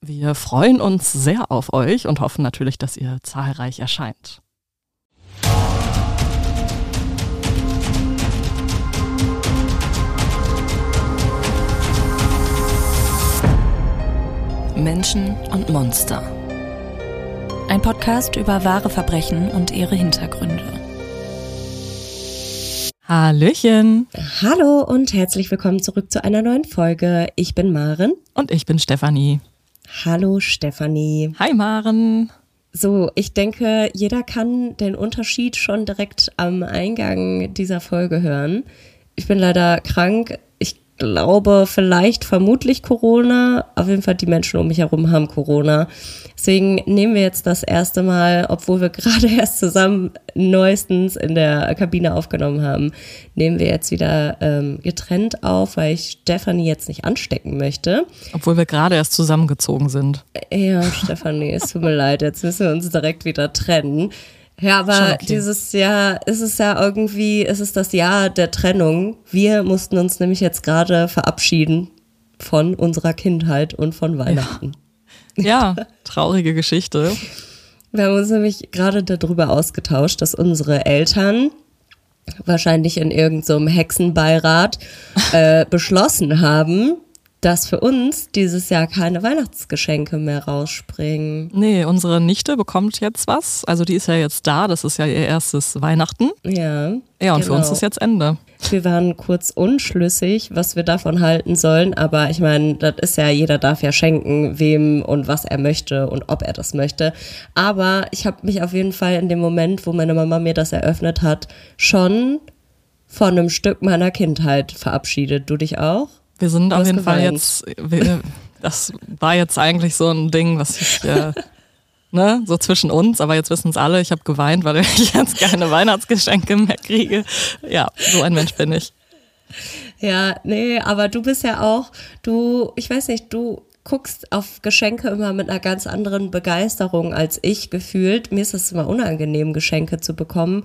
Wir freuen uns sehr auf euch und hoffen natürlich, dass ihr zahlreich erscheint. Menschen und Monster. Ein Podcast über wahre Verbrechen und ihre Hintergründe. Hallöchen. Hallo und herzlich willkommen zurück zu einer neuen Folge. Ich bin Maren. Und ich bin Stefanie. Hallo Stefanie. Hi Maren. So, ich denke, jeder kann den Unterschied schon direkt am Eingang dieser Folge hören. Ich bin leider krank. Ich glaube, vielleicht vermutlich Corona. Auf jeden Fall die Menschen um mich herum haben Corona. Deswegen nehmen wir jetzt das erste Mal, obwohl wir gerade erst zusammen neuestens in der Kabine aufgenommen haben, nehmen wir jetzt wieder ähm, getrennt auf, weil ich Stefanie jetzt nicht anstecken möchte. Obwohl wir gerade erst zusammengezogen sind. Ja, Stefanie, es tut mir leid, jetzt müssen wir uns direkt wieder trennen. Ja, aber okay. dieses Jahr ist es ja irgendwie, ist es das Jahr der Trennung. Wir mussten uns nämlich jetzt gerade verabschieden von unserer Kindheit und von Weihnachten. Ja. Ja, traurige Geschichte. Wir haben uns nämlich gerade darüber ausgetauscht, dass unsere Eltern wahrscheinlich in irgendeinem so Hexenbeirat äh, beschlossen haben, dass für uns dieses Jahr keine Weihnachtsgeschenke mehr rausspringen. Nee, unsere Nichte bekommt jetzt was. Also die ist ja jetzt da, das ist ja ihr erstes Weihnachten. Ja. Ja, und genau. für uns genau. ist jetzt Ende. Wir waren kurz unschlüssig, was wir davon halten sollen, aber ich meine, das ist ja, jeder darf ja schenken, wem und was er möchte und ob er das möchte. Aber ich habe mich auf jeden Fall in dem Moment, wo meine Mama mir das eröffnet hat, schon von einem Stück meiner Kindheit verabschiedet. Du dich auch? Wir sind auf jeden. Fall jetzt, wir, das war jetzt eigentlich so ein Ding, was ich, äh, ne, so zwischen uns, aber jetzt wissen es alle, ich habe geweint, weil ich jetzt keine Weihnachtsgeschenke mehr kriege. Ja, so ein Mensch bin ich. Ja, nee, aber du bist ja auch, du, ich weiß nicht, du guckst auf Geschenke immer mit einer ganz anderen Begeisterung als ich gefühlt. Mir ist es immer unangenehm, Geschenke zu bekommen.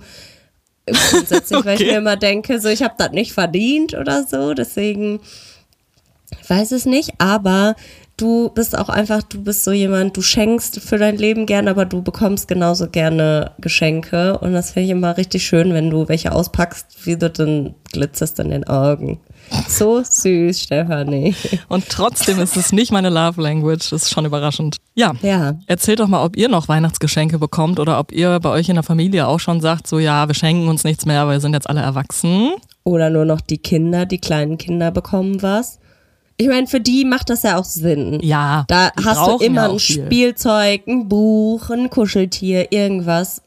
Grundsätzlich, okay. weil ich mir immer denke, so ich habe das nicht verdient oder so. Deswegen weiß es nicht, aber du bist auch einfach, du bist so jemand, du schenkst für dein Leben gern, aber du bekommst genauso gerne Geschenke. Und das finde ich immer richtig schön, wenn du welche auspackst, wie du dann glitzerst in den Augen. So süß, Stefanie. Und trotzdem ist es nicht meine Love Language. Das ist schon überraschend. Ja. ja. Erzählt doch mal, ob ihr noch Weihnachtsgeschenke bekommt oder ob ihr bei euch in der Familie auch schon sagt, so ja, wir schenken uns nichts mehr, weil wir sind jetzt alle erwachsen. Oder nur noch die Kinder, die kleinen Kinder bekommen was. Ich meine, für die macht das ja auch Sinn. Ja. Da hast du immer ja ein viel. Spielzeug, ein Buch, ein Kuscheltier, irgendwas.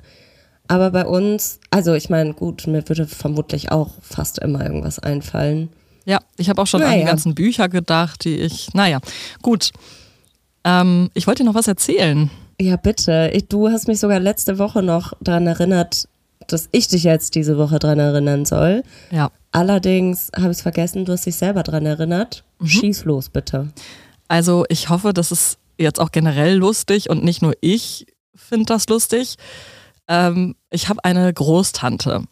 Aber bei uns, also ich meine, gut, mir würde vermutlich auch fast immer irgendwas einfallen. Ja, ich habe auch schon naja. an die ganzen Bücher gedacht, die ich, naja, gut. Ähm, ich wollte dir noch was erzählen. Ja, bitte. Ich, du hast mich sogar letzte Woche noch daran erinnert, dass ich dich jetzt diese Woche daran erinnern soll. Ja. Allerdings habe ich es vergessen, du hast dich selber daran erinnert. Mhm. Schieß los, bitte. Also ich hoffe, das ist jetzt auch generell lustig und nicht nur ich finde das lustig. Ähm, ich habe eine Großtante.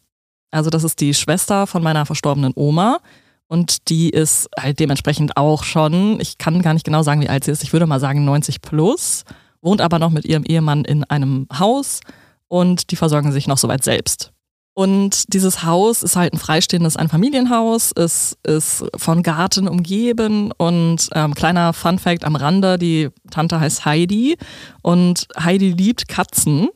Also das ist die Schwester von meiner verstorbenen Oma. Und die ist halt dementsprechend auch schon, ich kann gar nicht genau sagen, wie alt sie ist, ich würde mal sagen 90 plus, wohnt aber noch mit ihrem Ehemann in einem Haus und die versorgen sich noch soweit selbst. Und dieses Haus ist halt ein freistehendes Einfamilienhaus, es ist von Garten umgeben und ähm, kleiner Fun Fact am Rande, die Tante heißt Heidi und Heidi liebt Katzen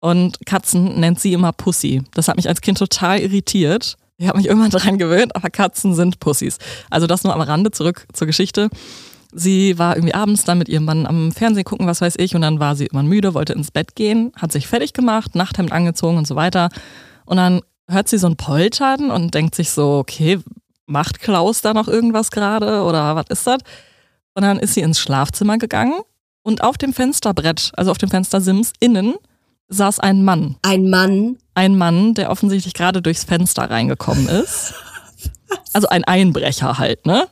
und Katzen nennt sie immer Pussy. Das hat mich als Kind total irritiert. Ich habe mich irgendwann daran gewöhnt, aber Katzen sind Pussys. Also das nur am Rande zurück zur Geschichte. Sie war irgendwie abends dann mit ihrem Mann am Fernsehen gucken, was weiß ich, und dann war sie immer müde, wollte ins Bett gehen, hat sich fertig gemacht, Nachthemd angezogen und so weiter. Und dann hört sie so ein Poltern und denkt sich so, okay, macht Klaus da noch irgendwas gerade oder was ist das? Und dann ist sie ins Schlafzimmer gegangen und auf dem Fensterbrett, also auf dem Fenstersims innen, saß ein Mann. Ein Mann. Ein Mann, der offensichtlich gerade durchs Fenster reingekommen ist. Also ein Einbrecher halt, ne?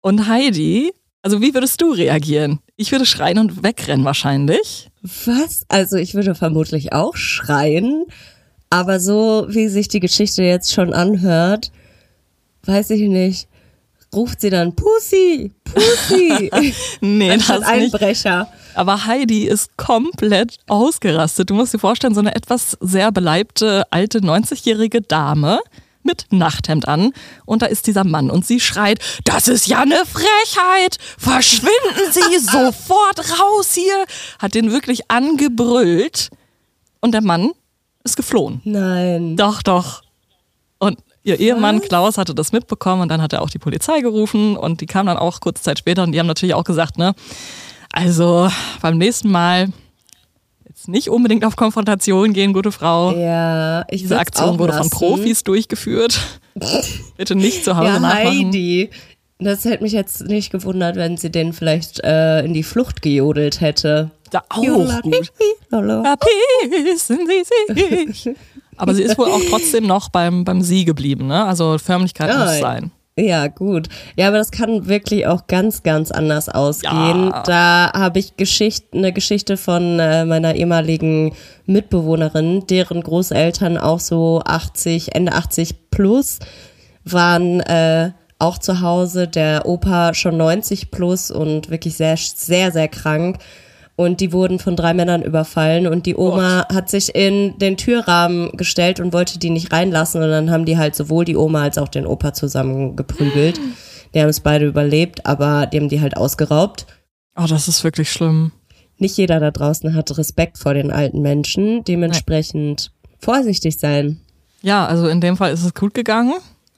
Und Heidi, also wie würdest du reagieren? Ich würde schreien und wegrennen wahrscheinlich. Was? Also ich würde vermutlich auch schreien, aber so wie sich die Geschichte jetzt schon anhört, weiß ich nicht. Ruft sie dann Pussy, Pussy. nee, das nicht. Einbrecher. Aber Heidi ist komplett ausgerastet. Du musst dir vorstellen, so eine etwas sehr beleibte alte 90-jährige Dame mit Nachthemd an und da ist dieser Mann und sie schreit, das ist ja eine Frechheit, verschwinden Sie sofort raus hier, hat den wirklich angebrüllt und der Mann ist geflohen. Nein. Doch, doch. Und ihr Ehemann Klaus hatte das mitbekommen und dann hat er auch die Polizei gerufen und die kam dann auch kurze Zeit später und die haben natürlich auch gesagt, ne, also beim nächsten Mal jetzt nicht unbedingt auf Konfrontation gehen, gute Frau. Ja, ich Diese Aktion wurde von Profis durchgeführt. Bitte nicht zu Hause ja, nachmachen. Heidi. Das hätte mich jetzt nicht gewundert, wenn sie den vielleicht äh, in die Flucht gejodelt hätte. Da auch gut. Aber sie ist wohl auch trotzdem noch beim, beim Sie geblieben, ne? Also Förmlichkeit Ja, muss sein. Ja, gut. Ja, aber das kann wirklich auch ganz, ganz anders ausgehen. Ja. Da habe ich Geschicht, eine Geschichte von äh, meiner ehemaligen Mitbewohnerin, deren Großeltern auch so 80, Ende 80 plus waren äh, auch zu Hause, der Opa schon 90 plus und wirklich sehr, sehr, sehr krank. Und die wurden von drei Männern überfallen und die Oma hat sich in den Türrahmen gestellt und wollte die nicht reinlassen und dann haben die halt sowohl die Oma als auch den Opa zusammen geprügelt. Die haben es beide überlebt, aber die haben die halt ausgeraubt. Oh, das ist wirklich schlimm. Nicht jeder da draußen hat Respekt vor den alten Menschen, dementsprechend vorsichtig sein. Ja, also in dem Fall ist es gut gegangen.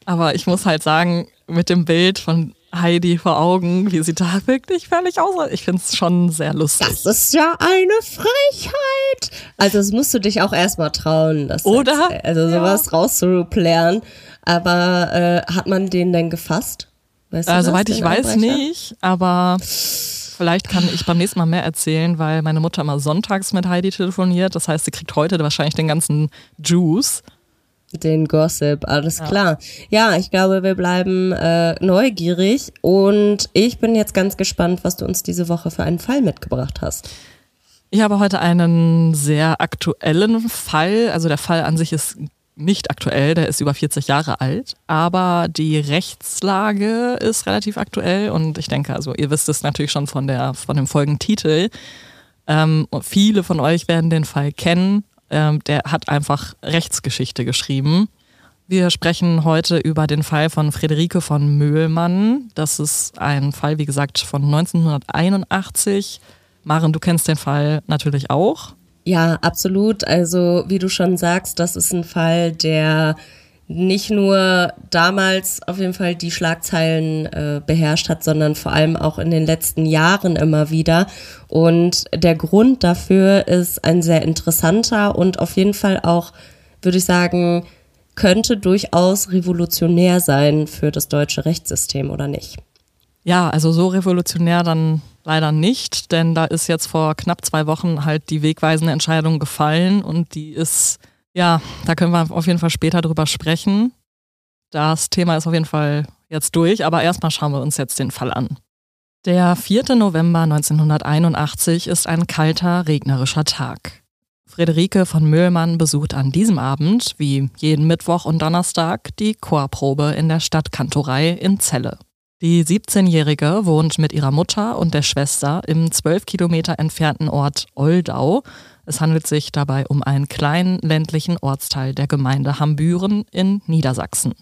Aber ich muss halt sagen, mit dem Bild von Heidi vor Augen, wie sie da wirklich völlig aus. Ich finde es schon sehr lustig. Das ist ja eine Frechheit. Also das musst du dich auch erstmal trauen. Das Oder? Jetzt, also sowas rauszuplären. Aber äh, hat man den denn gefasst? Weißt Äh, soweit ich weiß nicht, aber vielleicht kann ich beim nächsten Mal mehr erzählen, weil meine Mutter immer sonntags mit Heidi telefoniert. Das heißt, sie kriegt heute wahrscheinlich den ganzen Juice. Den Gossip, alles klar. Ja, ich glaube, wir bleiben äh, neugierig und ich bin jetzt ganz gespannt, was du uns diese Woche für einen Fall mitgebracht hast. Ich habe heute einen sehr aktuellen Fall. Also der Fall an sich ist nicht aktuell, der ist über 40 Jahre alt, aber die Rechtslage ist relativ aktuell und ich denke, also ihr wisst es natürlich schon von der von dem Folgentitel. Ähm, viele von euch werden den Fall kennen. Ähm, der hat einfach Rechtsgeschichte geschrieben. Wir sprechen heute über den Fall von Friederike von Möhlmann. Das ist ein Fall, wie gesagt, von 1981. Maren, du kennst den Fall natürlich auch. Ja, absolut. Also, wie du schon sagst, das ist ein Fall, der nicht nur damals auf jeden Fall die Schlagzeilen äh, beherrscht hat, sondern vor allem auch in den letzten Jahren immer wieder. Und der Grund dafür ist ein sehr interessanter und auf jeden Fall auch, würde ich sagen, könnte durchaus revolutionär sein für das deutsche Rechtssystem oder nicht. Ja, also so revolutionär dann leider nicht, denn da ist jetzt vor knapp zwei Wochen halt die wegweisende Entscheidung gefallen und die ist, ja, da können wir auf jeden Fall später drüber sprechen. Das Thema ist auf jeden Fall jetzt durch, aber erstmal schauen wir uns jetzt den Fall an. Der 4. November 1981 ist ein kalter, regnerischer Tag. Friederike von Möhlmann besucht an diesem Abend, wie jeden Mittwoch und Donnerstag, die Chorprobe in der Stadtkantorei in Celle. Die 17-Jährige wohnt mit ihrer Mutter und der Schwester im 12 Kilometer entfernten Ort Oldau. Es handelt sich dabei um einen kleinen ländlichen Ortsteil der Gemeinde Hambüren in Niedersachsen.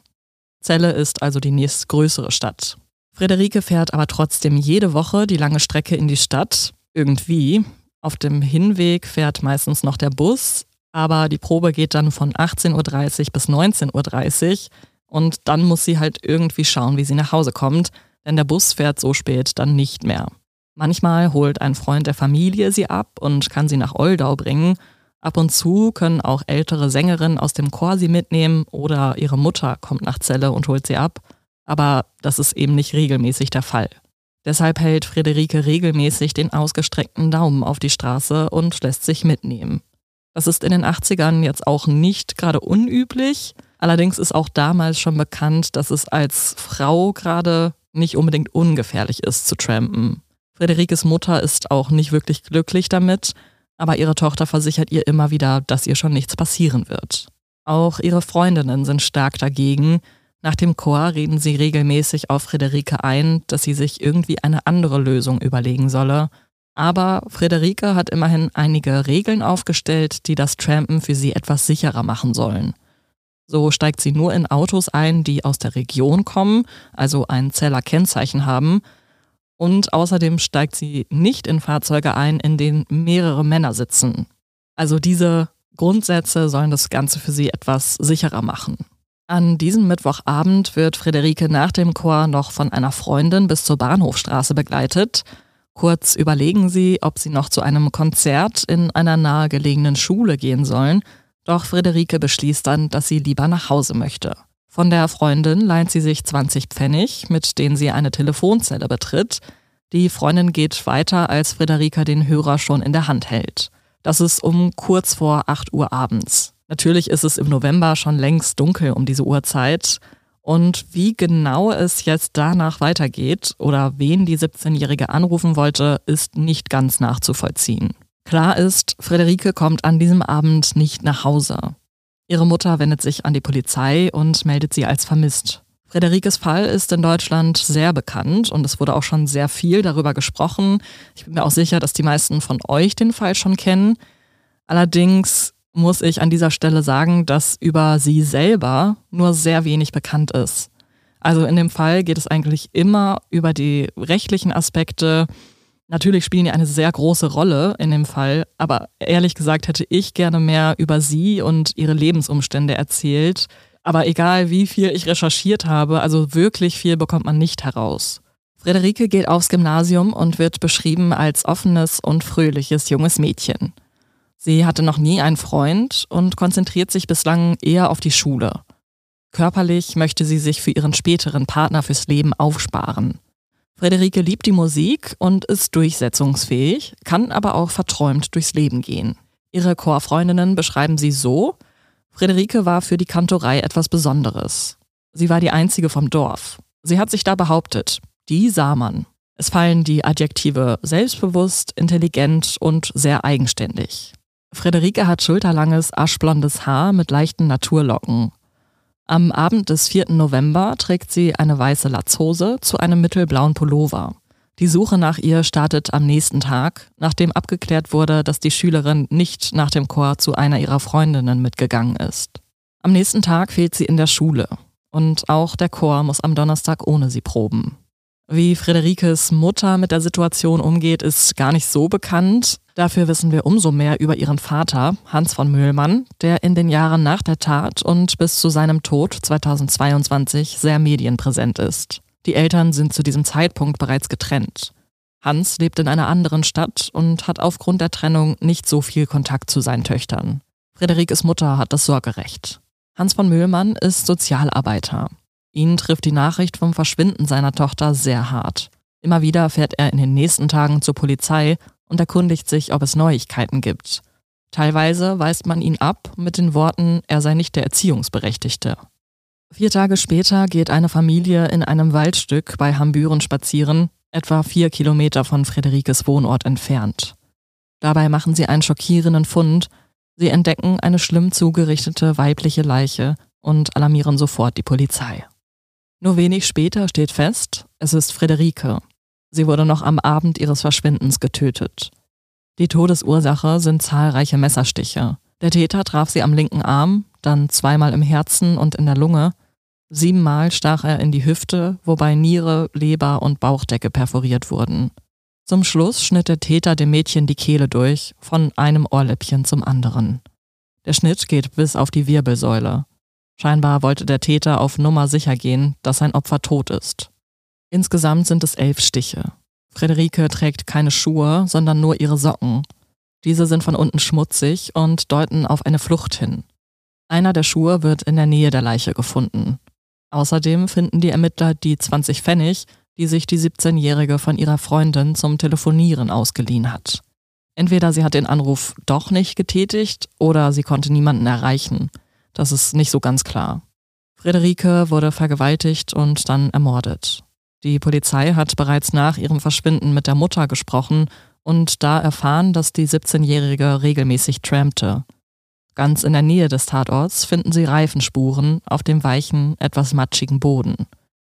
Celle ist also die nächstgrößere Stadt. Friederike fährt aber trotzdem jede Woche die lange Strecke in die Stadt. Irgendwie. Auf dem Hinweg fährt meistens noch der Bus, aber die Probe geht dann von 18.30 Uhr bis 19.30 Uhr und dann muss sie halt irgendwie schauen, wie sie nach Hause kommt, denn der Bus fährt so spät dann nicht mehr. Manchmal holt ein Freund der Familie sie ab und kann sie nach Oldau bringen. Ab und zu können auch ältere Sängerinnen aus dem Chor sie mitnehmen oder ihre Mutter kommt nach Celle und holt sie ab. Aber das ist eben nicht regelmäßig der Fall. Deshalb hält Friederike regelmäßig den ausgestreckten Daumen auf die Straße und lässt sich mitnehmen. Das ist in den 80ern jetzt auch nicht gerade unüblich. Allerdings ist auch damals schon bekannt, dass es als Frau gerade nicht unbedingt ungefährlich ist zu trampen. Frederikes Mutter ist auch nicht wirklich glücklich damit, aber ihre Tochter versichert ihr immer wieder, dass ihr schon nichts passieren wird. Auch ihre Freundinnen sind stark dagegen. Nach dem Chor reden sie regelmäßig auf Friederike ein, dass sie sich irgendwie eine andere Lösung überlegen solle. Aber Friederike hat immerhin einige Regeln aufgestellt, die das Trampen für sie etwas sicherer machen sollen. So steigt sie nur in Autos ein, die aus der Region kommen, also ein Zeller Kennzeichen haben. Und außerdem steigt sie nicht in Fahrzeuge ein, in denen mehrere Männer sitzen. Also diese Grundsätze sollen das Ganze für sie etwas sicherer machen. An diesem Mittwochabend wird Friederike nach dem Chor noch von einer Freundin bis zur Bahnhofstraße begleitet. Kurz überlegen sie, ob sie noch zu einem Konzert in einer nahegelegenen Schule gehen sollen, doch Friederike beschließt dann, dass sie lieber nach Hause möchte. Von der Freundin leiht sie sich 20 Pfennig, mit denen sie eine Telefonzelle betritt. Die Freundin geht weiter, als Friederike den Hörer schon in der Hand hält. Das ist um kurz vor 8 Uhr abends. Natürlich ist es im November schon längst dunkel um diese Uhrzeit. Und wie genau es jetzt danach weitergeht oder wen die 17-Jährige anrufen wollte, ist nicht ganz nachzuvollziehen. Klar ist, Friederike kommt an diesem Abend nicht nach Hause. Ihre Mutter wendet sich an die Polizei und meldet sie als vermisst. Frederikes Fall ist in Deutschland sehr bekannt und es wurde auch schon sehr viel darüber gesprochen. Ich bin mir auch sicher, dass die meisten von euch den Fall schon kennen. Allerdings muss ich an dieser Stelle sagen, dass über sie selber nur sehr wenig bekannt ist. Also in dem Fall geht es eigentlich immer über die rechtlichen Aspekte. Natürlich spielen die eine sehr große Rolle in dem Fall, aber ehrlich gesagt hätte ich gerne mehr über sie und ihre Lebensumstände erzählt, aber egal wie viel ich recherchiert habe, also wirklich viel bekommt man nicht heraus. Frederike geht aufs Gymnasium und wird beschrieben als offenes und fröhliches junges Mädchen. Sie hatte noch nie einen Freund und konzentriert sich bislang eher auf die Schule. Körperlich möchte sie sich für ihren späteren Partner fürs Leben aufsparen. Frederike liebt die Musik und ist durchsetzungsfähig, kann aber auch verträumt durchs Leben gehen. Ihre Chorfreundinnen beschreiben sie so, Friederike war für die Kantorei etwas Besonderes. Sie war die einzige vom Dorf. Sie hat sich da behauptet, die sah man. Es fallen die Adjektive selbstbewusst, intelligent und sehr eigenständig. Friederike hat schulterlanges, aschblondes Haar mit leichten Naturlocken. Am Abend des 4. November trägt sie eine weiße Latzhose zu einem mittelblauen Pullover. Die Suche nach ihr startet am nächsten Tag, nachdem abgeklärt wurde, dass die Schülerin nicht nach dem Chor zu einer ihrer Freundinnen mitgegangen ist. Am nächsten Tag fehlt sie in der Schule und auch der Chor muss am Donnerstag ohne sie proben. Wie Friederikes Mutter mit der Situation umgeht, ist gar nicht so bekannt. Dafür wissen wir umso mehr über ihren Vater, Hans von Mühlmann, der in den Jahren nach der Tat und bis zu seinem Tod 2022 sehr medienpräsent ist. Die Eltern sind zu diesem Zeitpunkt bereits getrennt. Hans lebt in einer anderen Stadt und hat aufgrund der Trennung nicht so viel Kontakt zu seinen Töchtern. Friederikes Mutter hat das Sorgerecht. Hans von Mühlmann ist Sozialarbeiter. Ihn trifft die Nachricht vom Verschwinden seiner Tochter sehr hart. Immer wieder fährt er in den nächsten Tagen zur Polizei und erkundigt sich, ob es Neuigkeiten gibt. Teilweise weist man ihn ab mit den Worten, er sei nicht der Erziehungsberechtigte. Vier Tage später geht eine Familie in einem Waldstück bei Hambüren spazieren, etwa vier Kilometer von Frederikes Wohnort entfernt. Dabei machen sie einen schockierenden Fund. Sie entdecken eine schlimm zugerichtete weibliche Leiche und alarmieren sofort die Polizei. Nur wenig später steht fest, es ist Frederike. Sie wurde noch am Abend ihres Verschwindens getötet. Die Todesursache sind zahlreiche Messerstiche. Der Täter traf sie am linken Arm, dann zweimal im Herzen und in der Lunge Siebenmal stach er in die Hüfte, wobei Niere, Leber und Bauchdecke perforiert wurden. Zum Schluss schnitt der Täter dem Mädchen die Kehle durch, von einem Ohrläppchen zum anderen. Der Schnitt geht bis auf die Wirbelsäule. Scheinbar wollte der Täter auf Nummer sicher gehen, dass sein Opfer tot ist. Insgesamt sind es elf Stiche. Friederike trägt keine Schuhe, sondern nur ihre Socken. Diese sind von unten schmutzig und deuten auf eine Flucht hin. Einer der Schuhe wird in der Nähe der Leiche gefunden. Außerdem finden die Ermittler die 20 Pfennig, die sich die 17-Jährige von ihrer Freundin zum Telefonieren ausgeliehen hat. Entweder sie hat den Anruf doch nicht getätigt oder sie konnte niemanden erreichen. Das ist nicht so ganz klar. Friederike wurde vergewaltigt und dann ermordet. Die Polizei hat bereits nach ihrem Verschwinden mit der Mutter gesprochen und da erfahren, dass die 17-Jährige regelmäßig trampte. Ganz in der Nähe des Tatorts finden sie Reifenspuren auf dem weichen, etwas matschigen Boden.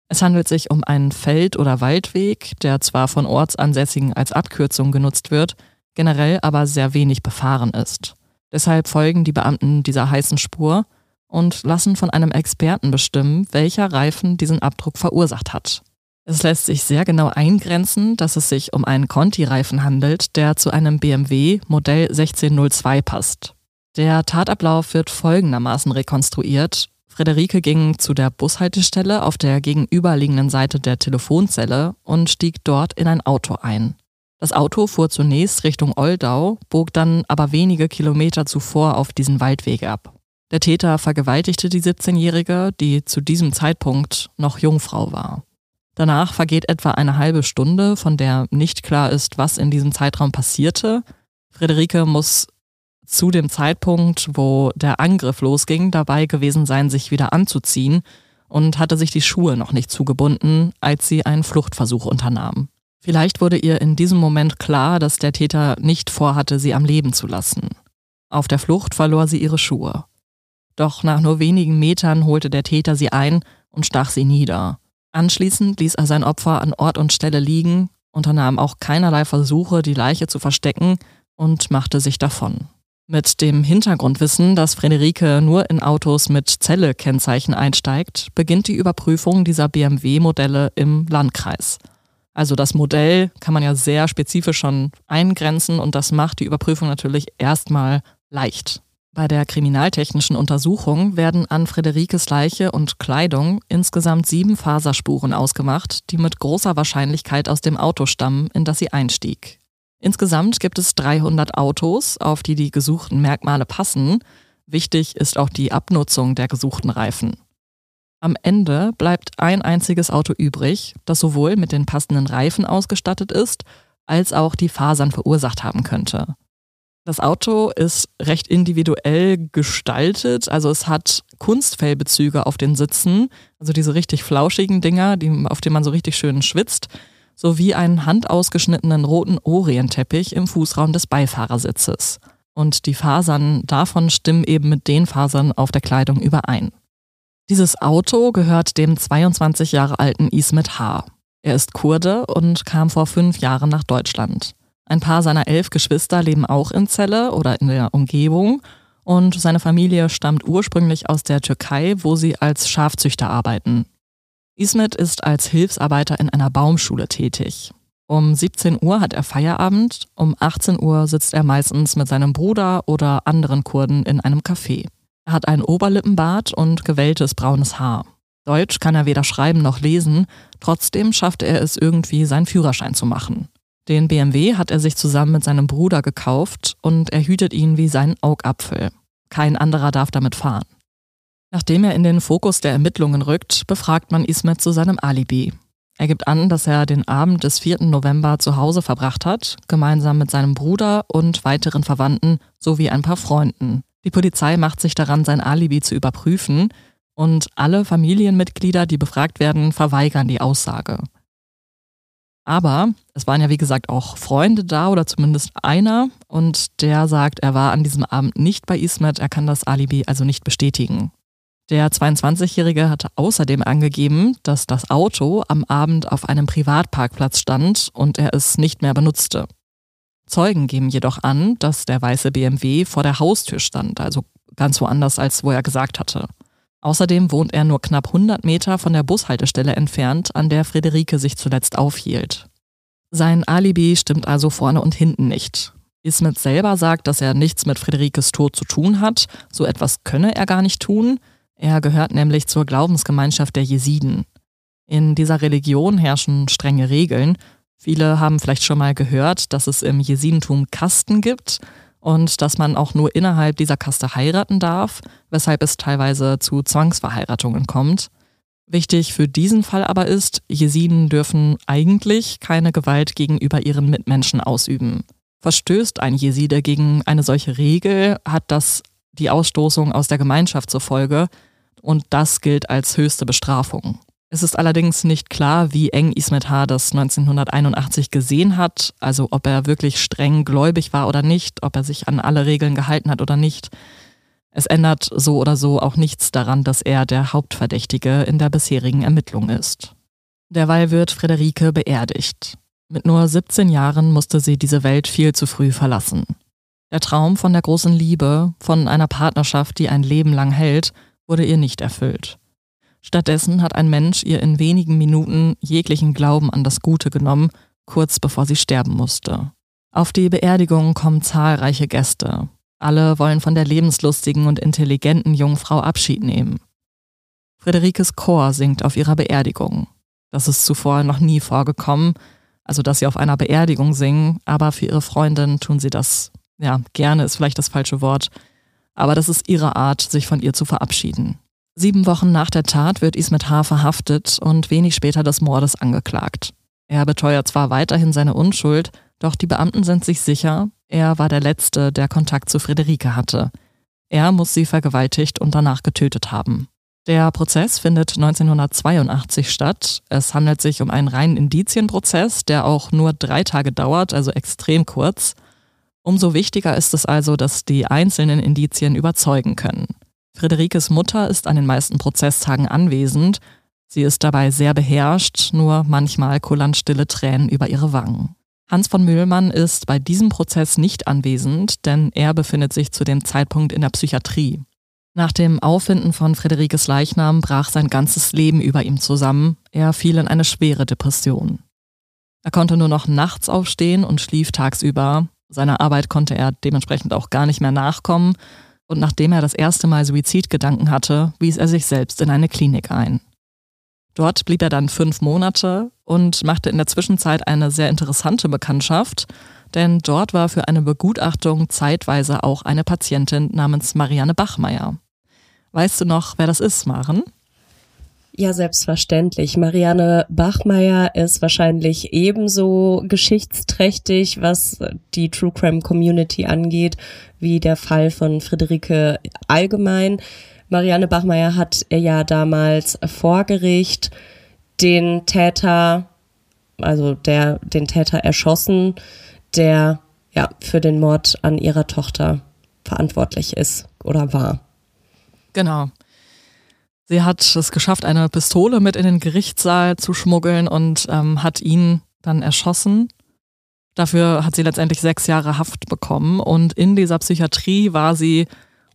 Es handelt sich um einen Feld- oder Waldweg, der zwar von Ortsansässigen als Abkürzung genutzt wird, generell aber sehr wenig befahren ist. Deshalb folgen die Beamten dieser heißen Spur und lassen von einem Experten bestimmen, welcher Reifen diesen Abdruck verursacht hat. Es lässt sich sehr genau eingrenzen, dass es sich um einen Conti-Reifen handelt, der zu einem BMW Modell 1602 passt. Der Tatablauf wird folgendermaßen rekonstruiert. Frederike ging zu der Bushaltestelle auf der gegenüberliegenden Seite der Telefonzelle und stieg dort in ein Auto ein. Das Auto fuhr zunächst Richtung Oldau, bog dann aber wenige Kilometer zuvor auf diesen Waldweg ab. Der Täter vergewaltigte die 17-Jährige, die zu diesem Zeitpunkt noch Jungfrau war. Danach vergeht etwa eine halbe Stunde, von der nicht klar ist, was in diesem Zeitraum passierte. Friederike muss zu dem Zeitpunkt, wo der Angriff losging, dabei gewesen sein, sich wieder anzuziehen und hatte sich die Schuhe noch nicht zugebunden, als sie einen Fluchtversuch unternahm. Vielleicht wurde ihr in diesem Moment klar, dass der Täter nicht vorhatte, sie am Leben zu lassen. Auf der Flucht verlor sie ihre Schuhe. Doch nach nur wenigen Metern holte der Täter sie ein und stach sie nieder. Anschließend ließ er sein Opfer an Ort und Stelle liegen, unternahm auch keinerlei Versuche, die Leiche zu verstecken und machte sich davon. Mit dem Hintergrundwissen, dass Frederike nur in Autos mit Zelle-Kennzeichen einsteigt, beginnt die Überprüfung dieser BMW-Modelle im Landkreis. Also das Modell kann man ja sehr spezifisch schon eingrenzen und das macht die Überprüfung natürlich erstmal leicht. Bei der kriminaltechnischen Untersuchung werden an Frederikes Leiche und Kleidung insgesamt sieben Faserspuren ausgemacht, die mit großer Wahrscheinlichkeit aus dem Auto stammen, in das sie einstieg. Insgesamt gibt es 300 Autos, auf die die gesuchten Merkmale passen. Wichtig ist auch die Abnutzung der gesuchten Reifen. Am Ende bleibt ein einziges Auto übrig, das sowohl mit den passenden Reifen ausgestattet ist, als auch die Fasern verursacht haben könnte. Das Auto ist recht individuell gestaltet, also es hat Kunstfellbezüge auf den Sitzen, also diese richtig flauschigen Dinger, die, auf denen man so richtig schön schwitzt, sowie einen handausgeschnittenen roten Orienteppich im Fußraum des Beifahrersitzes. Und die Fasern davon stimmen eben mit den Fasern auf der Kleidung überein. Dieses Auto gehört dem 22 Jahre alten Ismet H. Er ist Kurde und kam vor fünf Jahren nach Deutschland. Ein paar seiner elf Geschwister leben auch in Celle oder in der Umgebung und seine Familie stammt ursprünglich aus der Türkei, wo sie als Schafzüchter arbeiten. Ismet ist als Hilfsarbeiter in einer Baumschule tätig. Um 17 Uhr hat er Feierabend, um 18 Uhr sitzt er meistens mit seinem Bruder oder anderen Kurden in einem Café. Er hat einen Oberlippenbart und gewelltes braunes Haar. Deutsch kann er weder schreiben noch lesen, trotzdem schafft er es irgendwie, seinen Führerschein zu machen. Den BMW hat er sich zusammen mit seinem Bruder gekauft und er hütet ihn wie seinen Augapfel. Kein anderer darf damit fahren. Nachdem er in den Fokus der Ermittlungen rückt, befragt man Ismet zu seinem Alibi. Er gibt an, dass er den Abend des 4. November zu Hause verbracht hat, gemeinsam mit seinem Bruder und weiteren Verwandten sowie ein paar Freunden. Die Polizei macht sich daran, sein Alibi zu überprüfen und alle Familienmitglieder, die befragt werden, verweigern die Aussage. Aber es waren ja wie gesagt auch Freunde da oder zumindest einer und der sagt, er war an diesem Abend nicht bei Ismet, er kann das Alibi also nicht bestätigen. Der 22-Jährige hatte außerdem angegeben, dass das Auto am Abend auf einem Privatparkplatz stand und er es nicht mehr benutzte. Zeugen geben jedoch an, dass der weiße BMW vor der Haustür stand, also ganz woanders, als wo er gesagt hatte. Außerdem wohnt er nur knapp 100 Meter von der Bushaltestelle entfernt, an der Friederike sich zuletzt aufhielt. Sein Alibi stimmt also vorne und hinten nicht. Ismet selber sagt, dass er nichts mit Friederikes Tod zu tun hat, so etwas könne er gar nicht tun. Er gehört nämlich zur Glaubensgemeinschaft der Jesiden. In dieser Religion herrschen strenge Regeln, Viele haben vielleicht schon mal gehört, dass es im Jesidentum Kasten gibt und dass man auch nur innerhalb dieser Kaste heiraten darf, weshalb es teilweise zu Zwangsverheiratungen kommt. Wichtig für diesen Fall aber ist, Jesiden dürfen eigentlich keine Gewalt gegenüber ihren Mitmenschen ausüben. Verstößt ein Jeside gegen eine solche Regel, hat das die Ausstoßung aus der Gemeinschaft zur Folge und das gilt als höchste Bestrafung. Es ist allerdings nicht klar, wie eng Ismet H. das 1981 gesehen hat, also ob er wirklich streng gläubig war oder nicht, ob er sich an alle Regeln gehalten hat oder nicht. Es ändert so oder so auch nichts daran, dass er der Hauptverdächtige in der bisherigen Ermittlung ist. Derweil wird Frederike beerdigt. Mit nur 17 Jahren musste sie diese Welt viel zu früh verlassen. Der Traum von der großen Liebe, von einer Partnerschaft, die ein Leben lang hält, wurde ihr nicht erfüllt. Stattdessen hat ein Mensch ihr in wenigen Minuten jeglichen Glauben an das Gute genommen, kurz bevor sie sterben musste. Auf die Beerdigung kommen zahlreiche Gäste. Alle wollen von der lebenslustigen und intelligenten Jungfrau Abschied nehmen. Friederikes Chor singt auf ihrer Beerdigung. Das ist zuvor noch nie vorgekommen, also dass sie auf einer Beerdigung singen, aber für ihre Freundin tun sie das, ja, gerne ist vielleicht das falsche Wort, aber das ist ihre Art, sich von ihr zu verabschieden. Sieben Wochen nach der Tat wird Ismet H. verhaftet und wenig später des Mordes angeklagt. Er beteuert zwar weiterhin seine Unschuld, doch die Beamten sind sich sicher, er war der Letzte, der Kontakt zu Friederike hatte. Er muss sie vergewaltigt und danach getötet haben. Der Prozess findet 1982 statt. Es handelt sich um einen reinen Indizienprozess, der auch nur drei Tage dauert, also extrem kurz. Umso wichtiger ist es also, dass die einzelnen Indizien überzeugen können. Friederikes Mutter ist an den meisten Prozesstagen anwesend. Sie ist dabei sehr beherrscht, nur manchmal kullern stille Tränen über ihre Wangen. Hans von Mühlmann ist bei diesem Prozess nicht anwesend, denn er befindet sich zu dem Zeitpunkt in der Psychiatrie. Nach dem Auffinden von Friederikes Leichnam brach sein ganzes Leben über ihm zusammen. Er fiel in eine schwere Depression. Er konnte nur noch nachts aufstehen und schlief tagsüber. Seiner Arbeit konnte er dementsprechend auch gar nicht mehr nachkommen und nachdem er das erste Mal Suizidgedanken hatte, wies er sich selbst in eine Klinik ein. Dort blieb er dann fünf Monate und machte in der Zwischenzeit eine sehr interessante Bekanntschaft, denn dort war für eine Begutachtung zeitweise auch eine Patientin namens Marianne Bachmeier. Weißt du noch, wer das ist, Maren? Ja, selbstverständlich. Marianne Bachmeier ist wahrscheinlich ebenso geschichtsträchtig, was die True Crime Community angeht, wie der Fall von Friederike allgemein. Marianne Bachmeier hat ja damals vor Gericht den Täter, also der den Täter erschossen, der ja für den Mord an ihrer Tochter verantwortlich ist oder war. Genau. Sie hat es geschafft, eine Pistole mit in den Gerichtssaal zu schmuggeln und ähm, hat ihn dann erschossen. Dafür hat sie letztendlich sechs Jahre Haft bekommen und in dieser Psychiatrie war sie,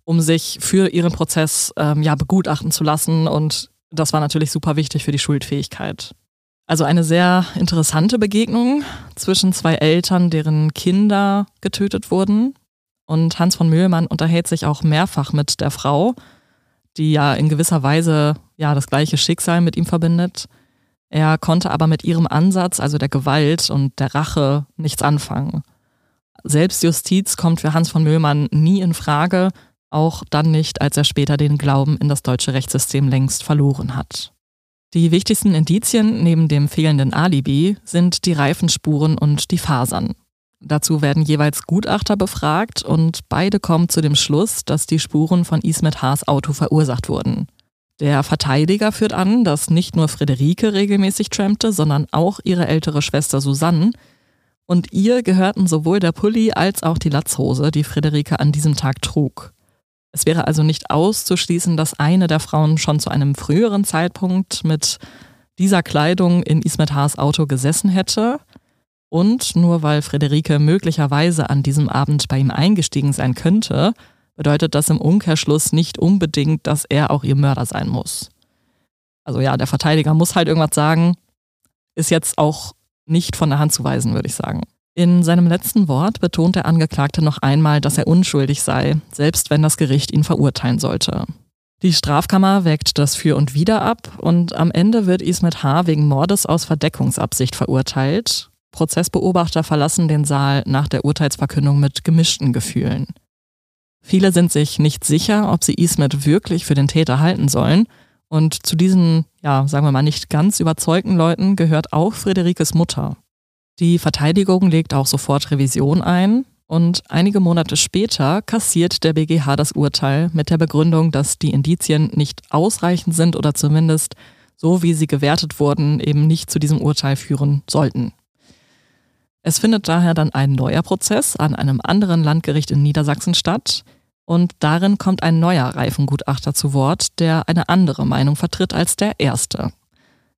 um sich für ihren Prozess ähm, ja begutachten zu lassen und das war natürlich super wichtig für die Schuldfähigkeit. Also eine sehr interessante Begegnung zwischen zwei Eltern, deren Kinder getötet wurden. Und Hans von Mühlmann unterhält sich auch mehrfach mit der Frau die ja in gewisser Weise ja das gleiche Schicksal mit ihm verbindet. Er konnte aber mit ihrem Ansatz, also der Gewalt und der Rache, nichts anfangen. Selbstjustiz kommt für Hans von Möhlmann nie in Frage, auch dann nicht, als er später den Glauben in das deutsche Rechtssystem längst verloren hat. Die wichtigsten Indizien neben dem fehlenden Alibi sind die Reifenspuren und die Fasern. Dazu werden jeweils Gutachter befragt und beide kommen zu dem Schluss, dass die Spuren von Ismet Haas Auto verursacht wurden. Der Verteidiger führt an, dass nicht nur Friederike regelmäßig trampte, sondern auch ihre ältere Schwester Susanne. Und ihr gehörten sowohl der Pulli als auch die Latzhose, die Friederike an diesem Tag trug. Es wäre also nicht auszuschließen, dass eine der Frauen schon zu einem früheren Zeitpunkt mit dieser Kleidung in Ismet Haas Auto gesessen hätte. Und nur weil Friederike möglicherweise an diesem Abend bei ihm eingestiegen sein könnte, bedeutet das im Umkehrschluss nicht unbedingt, dass er auch ihr Mörder sein muss. Also ja, der Verteidiger muss halt irgendwas sagen, ist jetzt auch nicht von der Hand zu weisen, würde ich sagen. In seinem letzten Wort betont der Angeklagte noch einmal, dass er unschuldig sei, selbst wenn das Gericht ihn verurteilen sollte. Die Strafkammer wägt das für und wider ab und am Ende wird Ismet H. wegen Mordes aus Verdeckungsabsicht verurteilt Prozessbeobachter verlassen den Saal nach der Urteilsverkündung mit gemischten Gefühlen. Viele sind sich nicht sicher, ob sie Ismet wirklich für den Täter halten sollen. Und zu diesen, ja, sagen wir mal, nicht ganz überzeugten Leuten gehört auch Friederikes Mutter. Die Verteidigung legt auch sofort Revision ein und einige Monate später kassiert der BGH das Urteil mit der Begründung, dass die Indizien nicht ausreichend sind oder zumindest so wie sie gewertet wurden, eben nicht zu diesem Urteil führen sollten. Es findet daher dann ein neuer Prozess an einem anderen Landgericht in Niedersachsen statt und darin kommt ein neuer Reifengutachter zu Wort, der eine andere Meinung vertritt als der erste.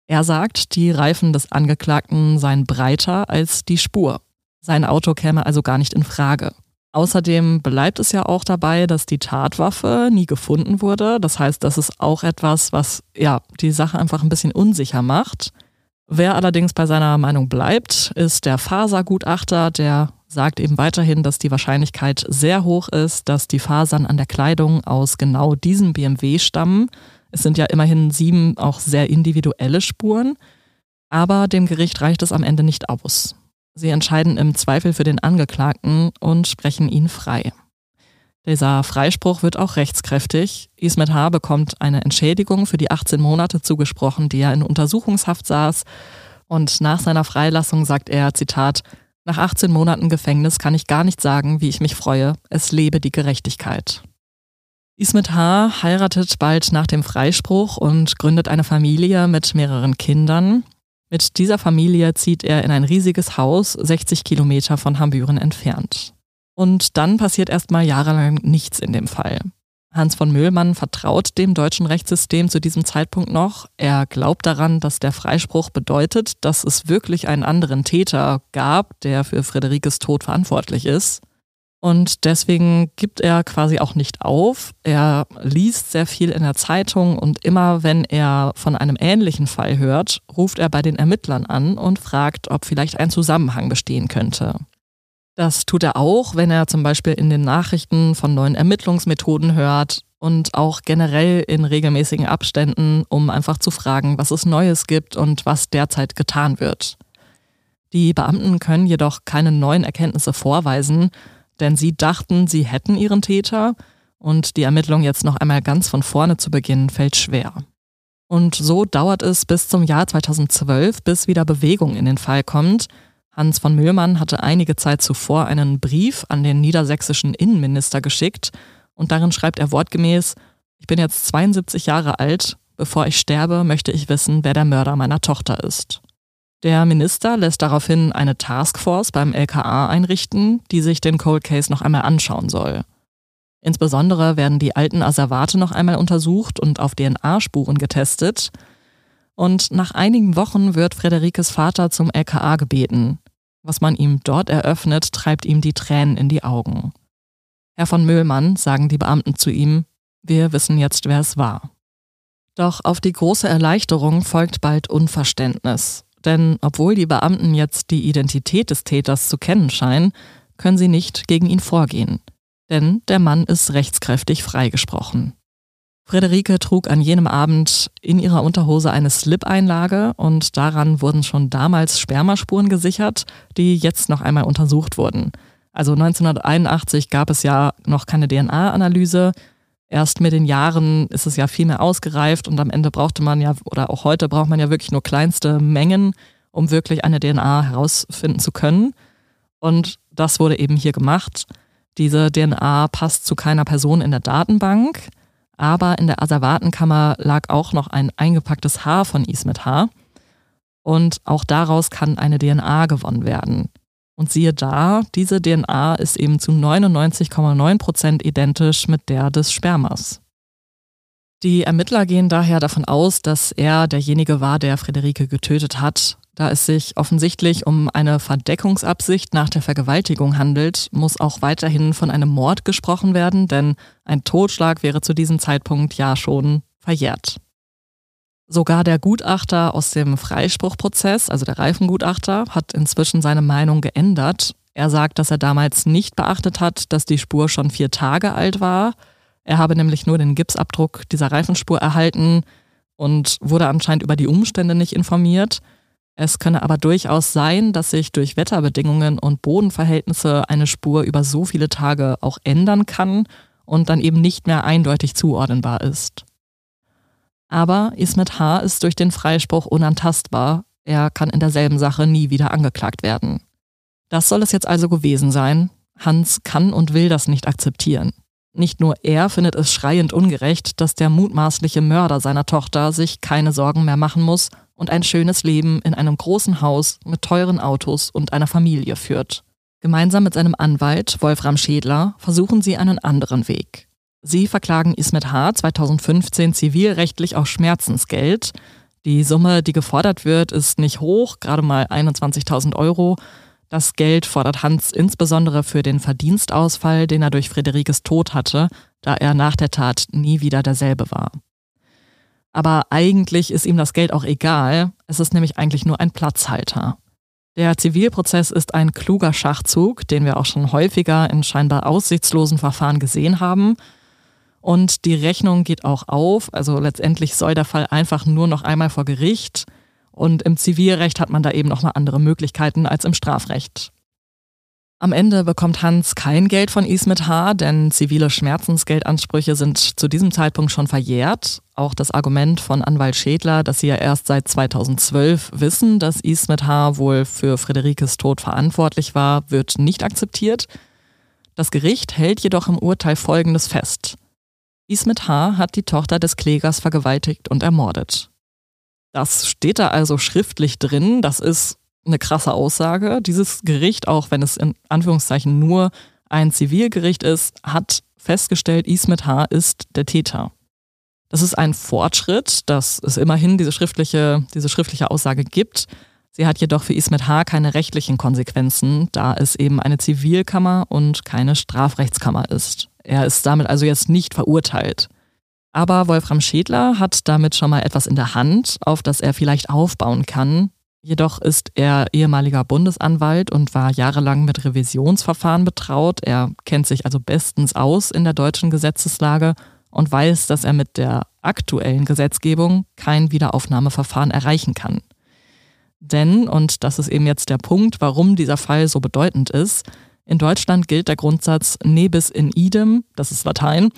Er sagt, die Reifen des Angeklagten seien breiter als die Spur. Sein Auto käme also gar nicht in Frage. Außerdem bleibt es ja auch dabei, dass die Tatwaffe nie gefunden wurde. Das heißt, das ist auch etwas, was ja die Sache einfach ein bisschen unsicher macht. Wer allerdings bei seiner Meinung bleibt, ist der Fasergutachter, der sagt eben weiterhin, dass die Wahrscheinlichkeit sehr hoch ist, dass die Fasern an der Kleidung aus genau diesem BMW stammen. Es sind ja immerhin sieben auch sehr individuelle Spuren, aber dem Gericht reicht es am Ende nicht aus. Sie entscheiden im Zweifel für den Angeklagten und sprechen ihn frei. Dieser Freispruch wird auch rechtskräftig. Ismet H. bekommt eine Entschädigung für die 18 Monate zugesprochen, die er in Untersuchungshaft saß. Und nach seiner Freilassung sagt er, Zitat, nach 18 Monaten Gefängnis kann ich gar nicht sagen, wie ich mich freue. Es lebe die Gerechtigkeit. Ismet H. heiratet bald nach dem Freispruch und gründet eine Familie mit mehreren Kindern. Mit dieser Familie zieht er in ein riesiges Haus, 60 Kilometer von Hambüren entfernt. Und dann passiert erstmal jahrelang nichts in dem Fall. Hans von Müllmann vertraut dem deutschen Rechtssystem zu diesem Zeitpunkt noch. Er glaubt daran, dass der Freispruch bedeutet, dass es wirklich einen anderen Täter gab, der für Friederikes Tod verantwortlich ist. Und deswegen gibt er quasi auch nicht auf. Er liest sehr viel in der Zeitung und immer wenn er von einem ähnlichen Fall hört, ruft er bei den Ermittlern an und fragt, ob vielleicht ein Zusammenhang bestehen könnte. Das tut er auch, wenn er zum Beispiel in den Nachrichten von neuen Ermittlungsmethoden hört und auch generell in regelmäßigen Abständen, um einfach zu fragen, was es Neues gibt und was derzeit getan wird. Die Beamten können jedoch keine neuen Erkenntnisse vorweisen, denn sie dachten, sie hätten ihren Täter und die Ermittlung jetzt noch einmal ganz von vorne zu beginnen, fällt schwer. Und so dauert es bis zum Jahr 2012, bis wieder Bewegung in den Fall kommt. Hans von Müllmann hatte einige Zeit zuvor einen Brief an den niedersächsischen Innenminister geschickt und darin schreibt er wortgemäß, ich bin jetzt 72 Jahre alt, bevor ich sterbe, möchte ich wissen, wer der Mörder meiner Tochter ist. Der Minister lässt daraufhin eine Taskforce beim LKA einrichten, die sich den Cold Case noch einmal anschauen soll. Insbesondere werden die alten Asservate noch einmal untersucht und auf DNA-Spuren getestet. Und nach einigen Wochen wird Frederikes Vater zum LKA gebeten. Was man ihm dort eröffnet, treibt ihm die Tränen in die Augen. Herr von Müllmann, sagen die Beamten zu ihm, wir wissen jetzt, wer es war. Doch auf die große Erleichterung folgt bald Unverständnis. Denn obwohl die Beamten jetzt die Identität des Täters zu kennen scheinen, können sie nicht gegen ihn vorgehen. Denn der Mann ist rechtskräftig freigesprochen. Friederike trug an jenem Abend in ihrer Unterhose eine Slip-Einlage und daran wurden schon damals Spermaspuren gesichert, die jetzt noch einmal untersucht wurden. Also 1981 gab es ja noch keine DNA-Analyse, Erst mit den Jahren ist es ja viel mehr ausgereift und am Ende brauchte man ja, oder auch heute braucht man ja wirklich nur kleinste Mengen, um wirklich eine DNA herausfinden zu können. Und das wurde eben hier gemacht. Diese DNA passt zu keiner Person in der Datenbank, aber in der Asservatenkammer lag auch noch ein eingepacktes Haar von Ismet H. Und auch daraus kann eine DNA gewonnen werden. Und siehe da, diese DNA ist eben zu 99,9 Prozent identisch mit der des Spermas. Die Ermittler gehen daher davon aus, dass er derjenige war, der Friederike getötet hat. Da es sich offensichtlich um eine Verdeckungsabsicht nach der Vergewaltigung handelt, muss auch weiterhin von einem Mord gesprochen werden, denn ein Totschlag wäre zu diesem Zeitpunkt ja schon verjährt. Sogar der Gutachter aus dem Freispruchprozess, also der Reifengutachter, hat inzwischen seine Meinung geändert. Er sagt, dass er damals nicht beachtet hat, dass die Spur schon vier Tage alt war. Er habe nämlich nur den Gipsabdruck dieser Reifenspur erhalten und wurde anscheinend über die Umstände nicht informiert. Es könne aber durchaus sein, dass sich durch Wetterbedingungen und Bodenverhältnisse eine Spur über so viele Tage auch ändern kann und dann eben nicht mehr eindeutig zuordnenbar ist. Aber Ismet H. ist durch den Freispruch unantastbar. er kann in derselben Sache nie wieder angeklagt werden. Das soll es jetzt also gewesen sein. Hans kann und will das nicht akzeptieren. Nicht nur er findet es schreiend ungerecht, dass der mutmaßliche Mörder seiner Tochter sich keine Sorgen mehr machen muss und ein schönes Leben in einem großen Haus mit teuren Autos und einer Familie führt. Gemeinsam mit seinem Anwalt Wolfram Schädler versuchen sie einen anderen Weg. Sie verklagen Ismet H. 2015 zivilrechtlich auf Schmerzensgeld. Die Summe, die gefordert wird, ist nicht hoch, gerade mal 21.000 Euro. Das Geld fordert Hans insbesondere für den Verdienstausfall, den er durch Friederikes Tod hatte, da er nach der Tat nie wieder derselbe war. Aber eigentlich ist ihm das Geld auch egal, es ist nämlich eigentlich nur ein Platzhalter. Der Zivilprozess ist ein kluger Schachzug, den wir auch schon häufiger in scheinbar aussichtslosen Verfahren gesehen haben. Und die Rechnung geht auch auf, also letztendlich soll der Fall einfach nur noch einmal vor Gericht und im Zivilrecht hat man da eben nochmal andere Möglichkeiten als im Strafrecht. Am Ende bekommt Hans kein Geld von Ismet H., denn zivile Schmerzensgeldansprüche sind zu diesem Zeitpunkt schon verjährt. Auch das Argument von Anwalt Schädler, dass sie ja erst seit 2012 wissen, dass Ismet H. wohl für Friederikes Tod verantwortlich war, wird nicht akzeptiert. Das Gericht hält jedoch im Urteil Folgendes fest. Ismet H. hat die Tochter des Klägers vergewaltigt und ermordet. Das steht da also schriftlich drin. Das ist eine krasse Aussage. Dieses Gericht, auch wenn es in Anführungszeichen nur ein Zivilgericht ist, hat festgestellt, Ismet H. ist der Täter. Das ist ein Fortschritt, dass es immerhin diese schriftliche, diese schriftliche Aussage gibt. Sie hat jedoch für Ismet H. keine rechtlichen Konsequenzen, da es eben eine Zivilkammer und keine Strafrechtskammer ist. Er ist damit also jetzt nicht verurteilt. Aber Wolfram Schädler hat damit schon mal etwas in der Hand, auf das er vielleicht aufbauen kann. Jedoch ist er ehemaliger Bundesanwalt und war jahrelang mit Revisionsverfahren betraut. Er kennt sich also bestens aus in der deutschen Gesetzeslage und weiß, dass er mit der aktuellen Gesetzgebung kein Wiederaufnahmeverfahren erreichen kann. Denn, und das ist eben jetzt der Punkt, warum dieser Fall so bedeutend ist, in Deutschland gilt der Grundsatz nebis in idem, das ist Latein,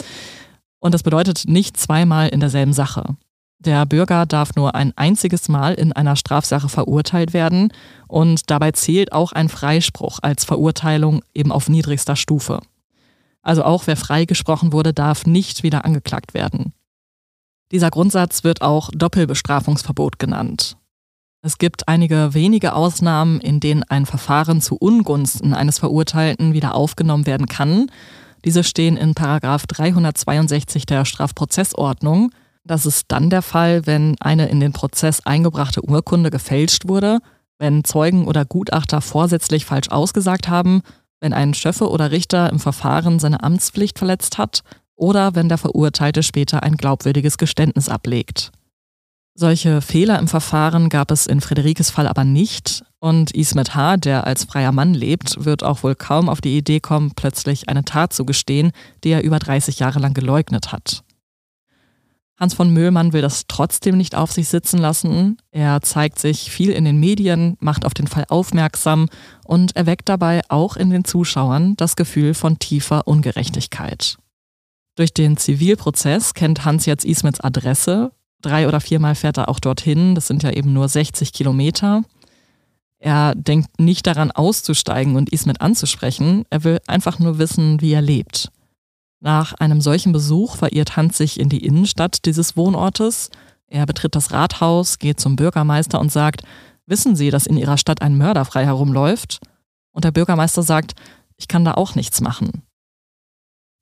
und das bedeutet nicht zweimal in derselben Sache. Der Bürger darf nur ein einziges Mal in einer Strafsache verurteilt werden und dabei zählt auch ein Freispruch als Verurteilung eben auf niedrigster Stufe. Also auch wer freigesprochen wurde, darf nicht wieder angeklagt werden. Dieser Grundsatz wird auch Doppelbestrafungsverbot genannt. Es gibt einige wenige Ausnahmen, in denen ein Verfahren zu Ungunsten eines Verurteilten wieder aufgenommen werden kann diese stehen in Paragraph 362 der Strafprozessordnung. Das ist dann der Fall, wenn eine in den Prozess eingebrachte Urkunde gefälscht wurde, wenn Zeugen oder Gutachter vorsätzlich falsch ausgesagt haben, wenn ein Schöffe oder Richter im Verfahren seine Amtspflicht verletzt hat oder wenn der Verurteilte später ein glaubwürdiges Geständnis ablegt. Solche Fehler im Verfahren gab es in Friederikes Fall aber nicht und Ismet H., der als freier Mann lebt, wird auch wohl kaum auf die Idee kommen, plötzlich eine Tat zu gestehen, die er über 30 Jahre lang geleugnet hat. Hans von Möhlmann will das trotzdem nicht auf sich sitzen lassen. Er zeigt sich viel in den Medien, macht auf den Fall aufmerksam und erweckt dabei auch in den Zuschauern das Gefühl von tiefer Ungerechtigkeit. Durch den Zivilprozess kennt Hans jetzt Ismets Adresse, Drei oder viermal fährt er auch dorthin. Das sind ja eben nur 60 Kilometer. Er denkt nicht daran auszusteigen und Ismet anzusprechen. Er will einfach nur wissen, wie er lebt. Nach einem solchen Besuch verirrt Hans sich in die Innenstadt dieses Wohnortes. Er betritt das Rathaus, geht zum Bürgermeister und sagt, wissen Sie, dass in Ihrer Stadt ein Mörder frei herumläuft? Und der Bürgermeister sagt, ich kann da auch nichts machen.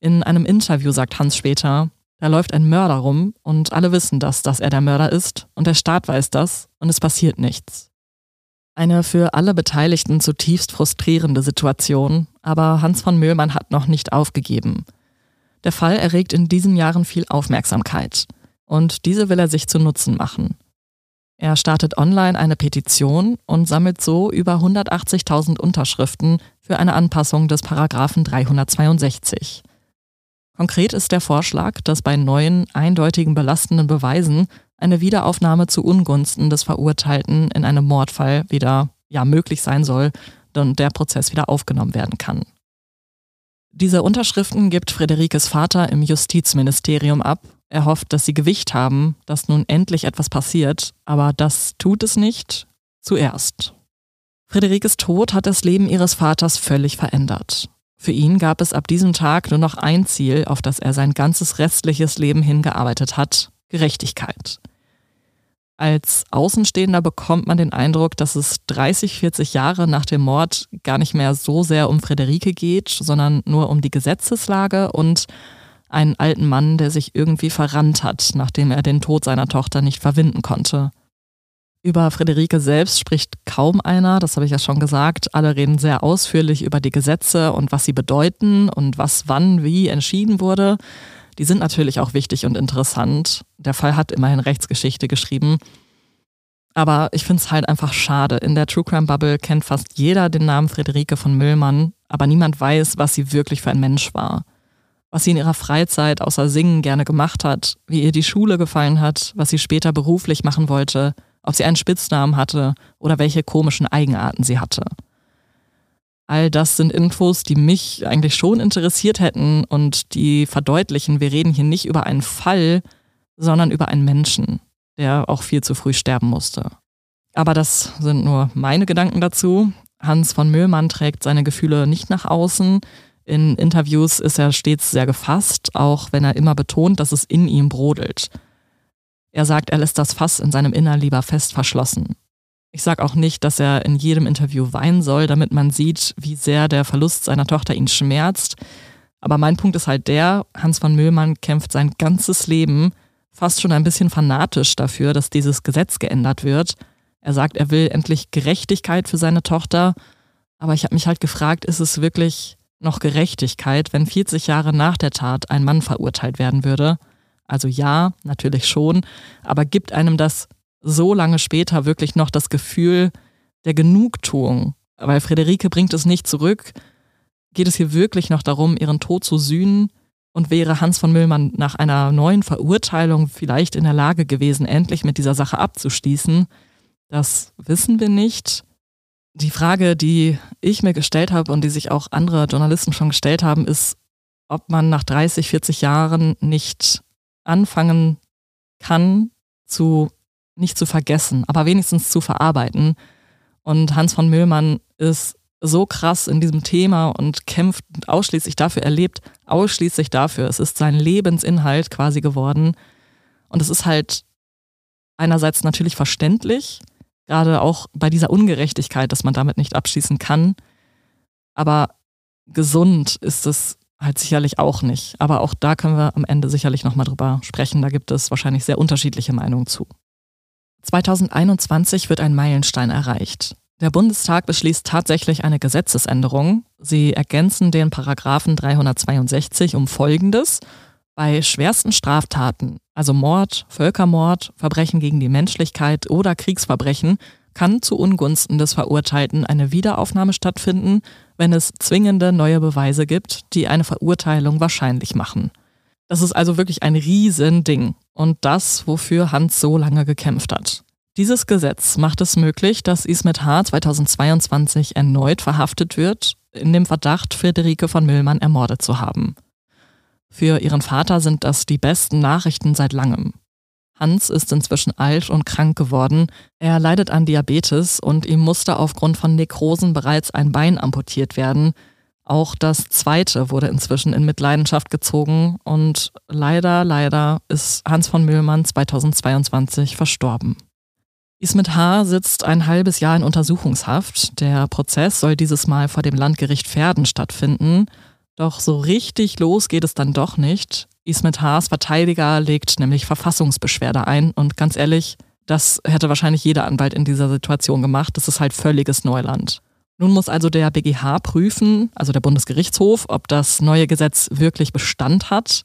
In einem Interview sagt Hans später, da läuft ein Mörder rum und alle wissen das, dass er der Mörder ist und der Staat weiß das und es passiert nichts. Eine für alle Beteiligten zutiefst frustrierende Situation, aber Hans von Möhlmann hat noch nicht aufgegeben. Der Fall erregt in diesen Jahren viel Aufmerksamkeit und diese will er sich zu Nutzen machen. Er startet online eine Petition und sammelt so über 180.000 Unterschriften für eine Anpassung des Paragraphen 362. Konkret ist der Vorschlag, dass bei neuen, eindeutigen belastenden Beweisen eine Wiederaufnahme zu Ungunsten des Verurteilten in einem Mordfall wieder ja, möglich sein soll und der Prozess wieder aufgenommen werden kann. Diese Unterschriften gibt Friederikes Vater im Justizministerium ab. Er hofft, dass sie Gewicht haben, dass nun endlich etwas passiert, aber das tut es nicht. Zuerst. Friederikes Tod hat das Leben ihres Vaters völlig verändert. Für ihn gab es ab diesem Tag nur noch ein Ziel, auf das er sein ganzes restliches Leben hingearbeitet hat, Gerechtigkeit. Als Außenstehender bekommt man den Eindruck, dass es 30, 40 Jahre nach dem Mord gar nicht mehr so sehr um Friederike geht, sondern nur um die Gesetzeslage und einen alten Mann, der sich irgendwie verrannt hat, nachdem er den Tod seiner Tochter nicht verwinden konnte. Über Friederike selbst spricht kaum einer, das habe ich ja schon gesagt. Alle reden sehr ausführlich über die Gesetze und was sie bedeuten und was wann wie entschieden wurde. Die sind natürlich auch wichtig und interessant. Der Fall hat immerhin Rechtsgeschichte geschrieben. Aber ich finde es halt einfach schade. In der True Crime Bubble kennt fast jeder den Namen Friederike von Müllmann, aber niemand weiß, was sie wirklich für ein Mensch war. Was sie in ihrer Freizeit außer Singen gerne gemacht hat, wie ihr die Schule gefallen hat, was sie später beruflich machen wollte, ob sie einen Spitznamen hatte oder welche komischen Eigenarten sie hatte. All das sind Infos, die mich eigentlich schon interessiert hätten und die verdeutlichen, wir reden hier nicht über einen Fall, sondern über einen Menschen, der auch viel zu früh sterben musste. Aber das sind nur meine Gedanken dazu. Hans von Müllmann trägt seine Gefühle nicht nach außen. In Interviews ist er stets sehr gefasst, auch wenn er immer betont, dass es in ihm brodelt. Er sagt, er lässt das Fass in seinem Innern lieber fest verschlossen. Ich sage auch nicht, dass er in jedem Interview weinen soll, damit man sieht, wie sehr der Verlust seiner Tochter ihn schmerzt. Aber mein Punkt ist halt der, Hans von Müllmann kämpft sein ganzes Leben fast schon ein bisschen fanatisch dafür, dass dieses Gesetz geändert wird. Er sagt, er will endlich Gerechtigkeit für seine Tochter. Aber ich habe mich halt gefragt, ist es wirklich noch Gerechtigkeit, wenn 40 Jahre nach der Tat ein Mann verurteilt werden würde? Also ja, natürlich schon, aber gibt einem das so lange später wirklich noch das Gefühl der Genugtuung, weil Friederike bringt es nicht zurück, geht es hier wirklich noch darum, ihren Tod zu sühnen und wäre Hans von Müllmann nach einer neuen Verurteilung vielleicht in der Lage gewesen, endlich mit dieser Sache abzuschließen. Das wissen wir nicht. Die Frage, die ich mir gestellt habe und die sich auch andere Journalisten schon gestellt haben, ist, ob man nach 30, 40 Jahren nicht anfangen kann, zu nicht zu vergessen, aber wenigstens zu verarbeiten. Und Hans von Müllmann ist so krass in diesem Thema und kämpft ausschließlich dafür, er lebt ausschließlich dafür. Es ist sein Lebensinhalt quasi geworden. Und es ist halt einerseits natürlich verständlich, gerade auch bei dieser Ungerechtigkeit, dass man damit nicht abschließen kann. Aber gesund ist es halt sicherlich auch nicht. Aber auch da können wir am Ende sicherlich nochmal drüber sprechen. Da gibt es wahrscheinlich sehr unterschiedliche Meinungen zu. 2021 wird ein Meilenstein erreicht. Der Bundestag beschließt tatsächlich eine Gesetzesänderung. Sie ergänzen den Paragraphen 362 um Folgendes. Bei schwersten Straftaten, also Mord, Völkermord, Verbrechen gegen die Menschlichkeit oder Kriegsverbrechen, kann zu Ungunsten des Verurteilten eine Wiederaufnahme stattfinden, wenn es zwingende neue Beweise gibt, die eine Verurteilung wahrscheinlich machen. Das ist also wirklich ein Riesending und das, wofür Hans so lange gekämpft hat. Dieses Gesetz macht es möglich, dass Ismet H. 2022 erneut verhaftet wird, in dem Verdacht, Friederike von Müllmann ermordet zu haben. Für ihren Vater sind das die besten Nachrichten seit langem. Hans ist inzwischen alt und krank geworden. Er leidet an Diabetes und ihm musste aufgrund von Nekrosen bereits ein Bein amputiert werden, auch das zweite wurde inzwischen in Mitleidenschaft gezogen und leider, leider ist Hans von Müllmann 2022 verstorben. Ismet H. sitzt ein halbes Jahr in Untersuchungshaft. Der Prozess soll dieses Mal vor dem Landgericht Verden stattfinden. Doch so richtig los geht es dann doch nicht. Ismet H.'s Verteidiger legt nämlich Verfassungsbeschwerde ein und ganz ehrlich, das hätte wahrscheinlich jeder Anwalt in dieser Situation gemacht. Das ist halt völliges Neuland. Nun muss also der BGH prüfen, also der Bundesgerichtshof, ob das neue Gesetz wirklich Bestand hat.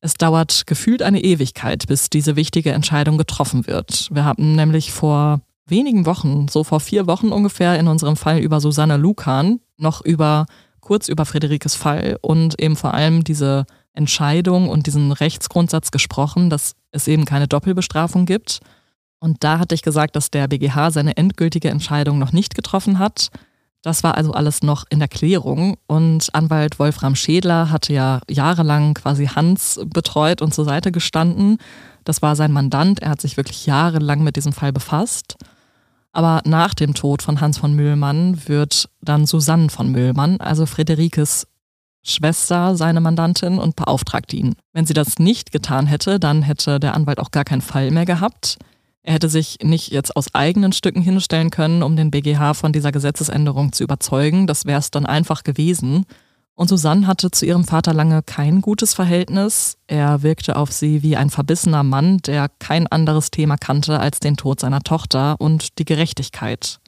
Es dauert gefühlt eine Ewigkeit, bis diese wichtige Entscheidung getroffen wird. Wir haben nämlich vor wenigen Wochen, so vor vier Wochen ungefähr, in unserem Fall über Susanne Lukan, noch über kurz über Friederikes Fall und eben vor allem diese Entscheidung und diesen Rechtsgrundsatz gesprochen, dass es eben keine Doppelbestrafung gibt. Und da hatte ich gesagt, dass der BGH seine endgültige Entscheidung noch nicht getroffen hat. Das war also alles noch in der Klärung. Und Anwalt Wolfram Schädler hatte ja jahrelang quasi Hans betreut und zur Seite gestanden. Das war sein Mandant. Er hat sich wirklich jahrelang mit diesem Fall befasst. Aber nach dem Tod von Hans von Mühlmann wird dann Susanne von Mühlmann, also Friederikes Schwester, seine Mandantin und beauftragt ihn. Wenn sie das nicht getan hätte, dann hätte der Anwalt auch gar keinen Fall mehr gehabt. Er hätte sich nicht jetzt aus eigenen Stücken hinstellen können, um den BGH von dieser Gesetzesänderung zu überzeugen. Das wäre es dann einfach gewesen. Und Susanne hatte zu ihrem Vater lange kein gutes Verhältnis. Er wirkte auf sie wie ein verbissener Mann, der kein anderes Thema kannte als den Tod seiner Tochter und die Gerechtigkeit.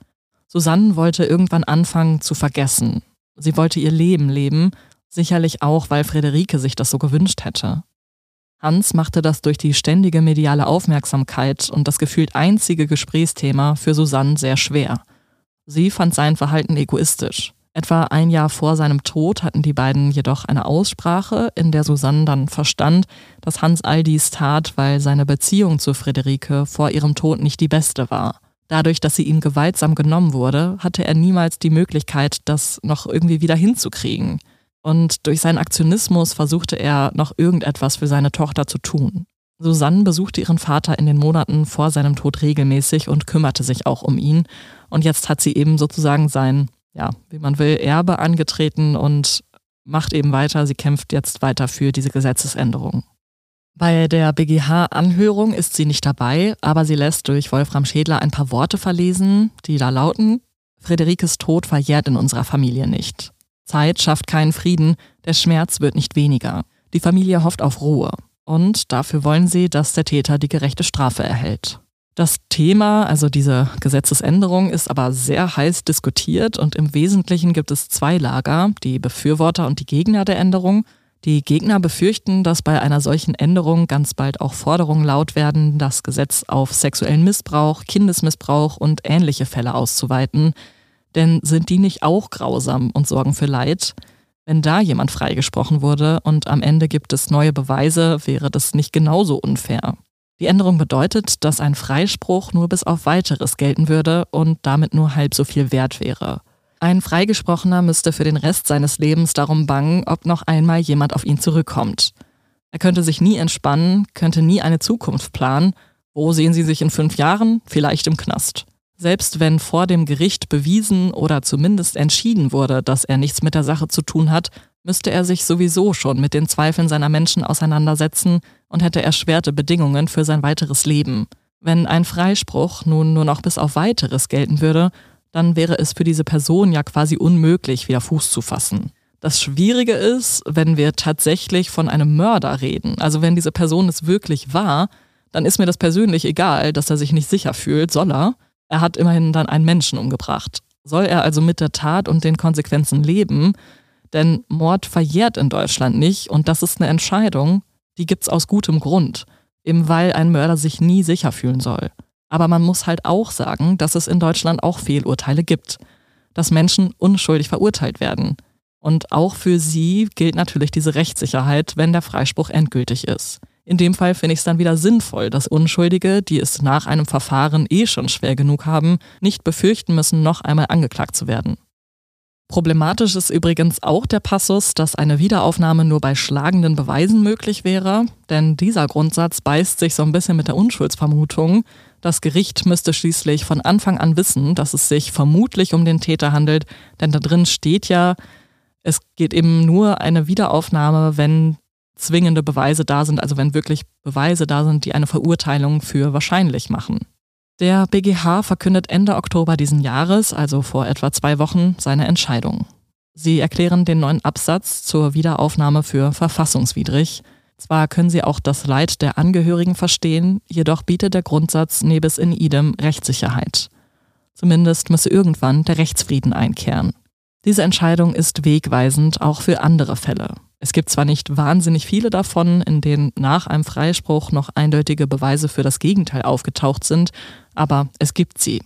Susanne wollte irgendwann anfangen zu vergessen. Sie wollte ihr Leben leben, sicherlich auch, weil Friederike sich das so gewünscht hätte. Hans machte das durch die ständige mediale Aufmerksamkeit und das gefühlt einzige Gesprächsthema für Susanne sehr schwer. Sie fand sein Verhalten egoistisch. Etwa ein Jahr vor seinem Tod hatten die beiden jedoch eine Aussprache, in der Susanne dann verstand, dass Hans all dies tat, weil seine Beziehung zu Friederike vor ihrem Tod nicht die beste war. Dadurch, dass sie ihm gewaltsam genommen wurde, hatte er niemals die Möglichkeit, das noch irgendwie wieder hinzukriegen. Und durch seinen Aktionismus versuchte er noch irgendetwas für seine Tochter zu tun. Susanne besuchte ihren Vater in den Monaten vor seinem Tod regelmäßig und kümmerte sich auch um ihn. Und jetzt hat sie eben sozusagen sein ja, wie man will, Erbe angetreten und macht eben weiter. Sie kämpft jetzt weiter für diese Gesetzesänderung. Bei der BGH-Anhörung ist sie nicht dabei, aber sie lässt durch Wolfram Schädler ein paar Worte verlesen, die da lauten, Friederikes Tod verjährt in unserer Familie nicht. Zeit schafft keinen Frieden, der Schmerz wird nicht weniger. Die Familie hofft auf Ruhe. Und dafür wollen sie, dass der Täter die gerechte Strafe erhält. Das Thema, also diese Gesetzesänderung, ist aber sehr heiß diskutiert und im Wesentlichen gibt es zwei Lager, die Befürworter und die Gegner der Änderung. Die Gegner befürchten, dass bei einer solchen Änderung ganz bald auch Forderungen laut werden, das Gesetz auf sexuellen Missbrauch, Kindesmissbrauch und ähnliche Fälle auszuweiten. Denn sind die nicht auch grausam und sorgen für Leid? Wenn da jemand freigesprochen wurde und am Ende gibt es neue Beweise, wäre das nicht genauso unfair. Die Änderung bedeutet, dass ein Freispruch nur bis auf weiteres gelten würde und damit nur halb so viel wert wäre. Ein Freigesprochener müsste für den Rest seines Lebens darum bangen, ob noch einmal jemand auf ihn zurückkommt. Er könnte sich nie entspannen, könnte nie eine Zukunft planen. Wo sehen Sie sich in fünf Jahren? Vielleicht im Knast. Selbst wenn vor dem Gericht bewiesen oder zumindest entschieden wurde, dass er nichts mit der Sache zu tun hat, müsste er sich sowieso schon mit den Zweifeln seiner Menschen auseinandersetzen und hätte erschwerte Bedingungen für sein weiteres Leben. Wenn ein Freispruch nun nur noch bis auf weiteres gelten würde, dann wäre es für diese Person ja quasi unmöglich, wieder Fuß zu fassen. Das Schwierige ist, wenn wir tatsächlich von einem Mörder reden, also wenn diese Person es wirklich war, dann ist mir das persönlich egal, dass er sich nicht sicher fühlt, soll er. Er hat immerhin dann einen Menschen umgebracht. Soll er also mit der Tat und den Konsequenzen leben, denn Mord verjährt in Deutschland nicht und das ist eine Entscheidung, die gibt's aus gutem Grund, eben weil ein Mörder sich nie sicher fühlen soll. Aber man muss halt auch sagen, dass es in Deutschland auch Fehlurteile gibt, dass Menschen unschuldig verurteilt werden. Und auch für sie gilt natürlich diese Rechtssicherheit, wenn der Freispruch endgültig ist. In dem Fall finde ich es dann wieder sinnvoll, dass Unschuldige, die es nach einem Verfahren eh schon schwer genug haben, nicht befürchten müssen, noch einmal angeklagt zu werden. Problematisch ist übrigens auch der Passus, dass eine Wiederaufnahme nur bei schlagenden Beweisen möglich wäre, denn dieser Grundsatz beißt sich so ein bisschen mit der Unschuldsvermutung. Das Gericht müsste schließlich von Anfang an wissen, dass es sich vermutlich um den Täter handelt, denn da drin steht ja, es geht eben nur eine Wiederaufnahme, wenn zwingende Beweise da sind, also wenn wirklich Beweise da sind, die eine Verurteilung für wahrscheinlich machen. Der BGH verkündet Ende Oktober diesen Jahres, also vor etwa zwei Wochen, seine Entscheidung. Sie erklären den neuen Absatz zur Wiederaufnahme für verfassungswidrig. Zwar können sie auch das Leid der Angehörigen verstehen, jedoch bietet der Grundsatz nebis in idem Rechtssicherheit. Zumindest müsse irgendwann der Rechtsfrieden einkehren. Diese Entscheidung ist wegweisend auch für andere Fälle. Es gibt zwar nicht wahnsinnig viele davon, in denen nach einem Freispruch noch eindeutige Beweise für das Gegenteil aufgetaucht sind, aber es gibt sie.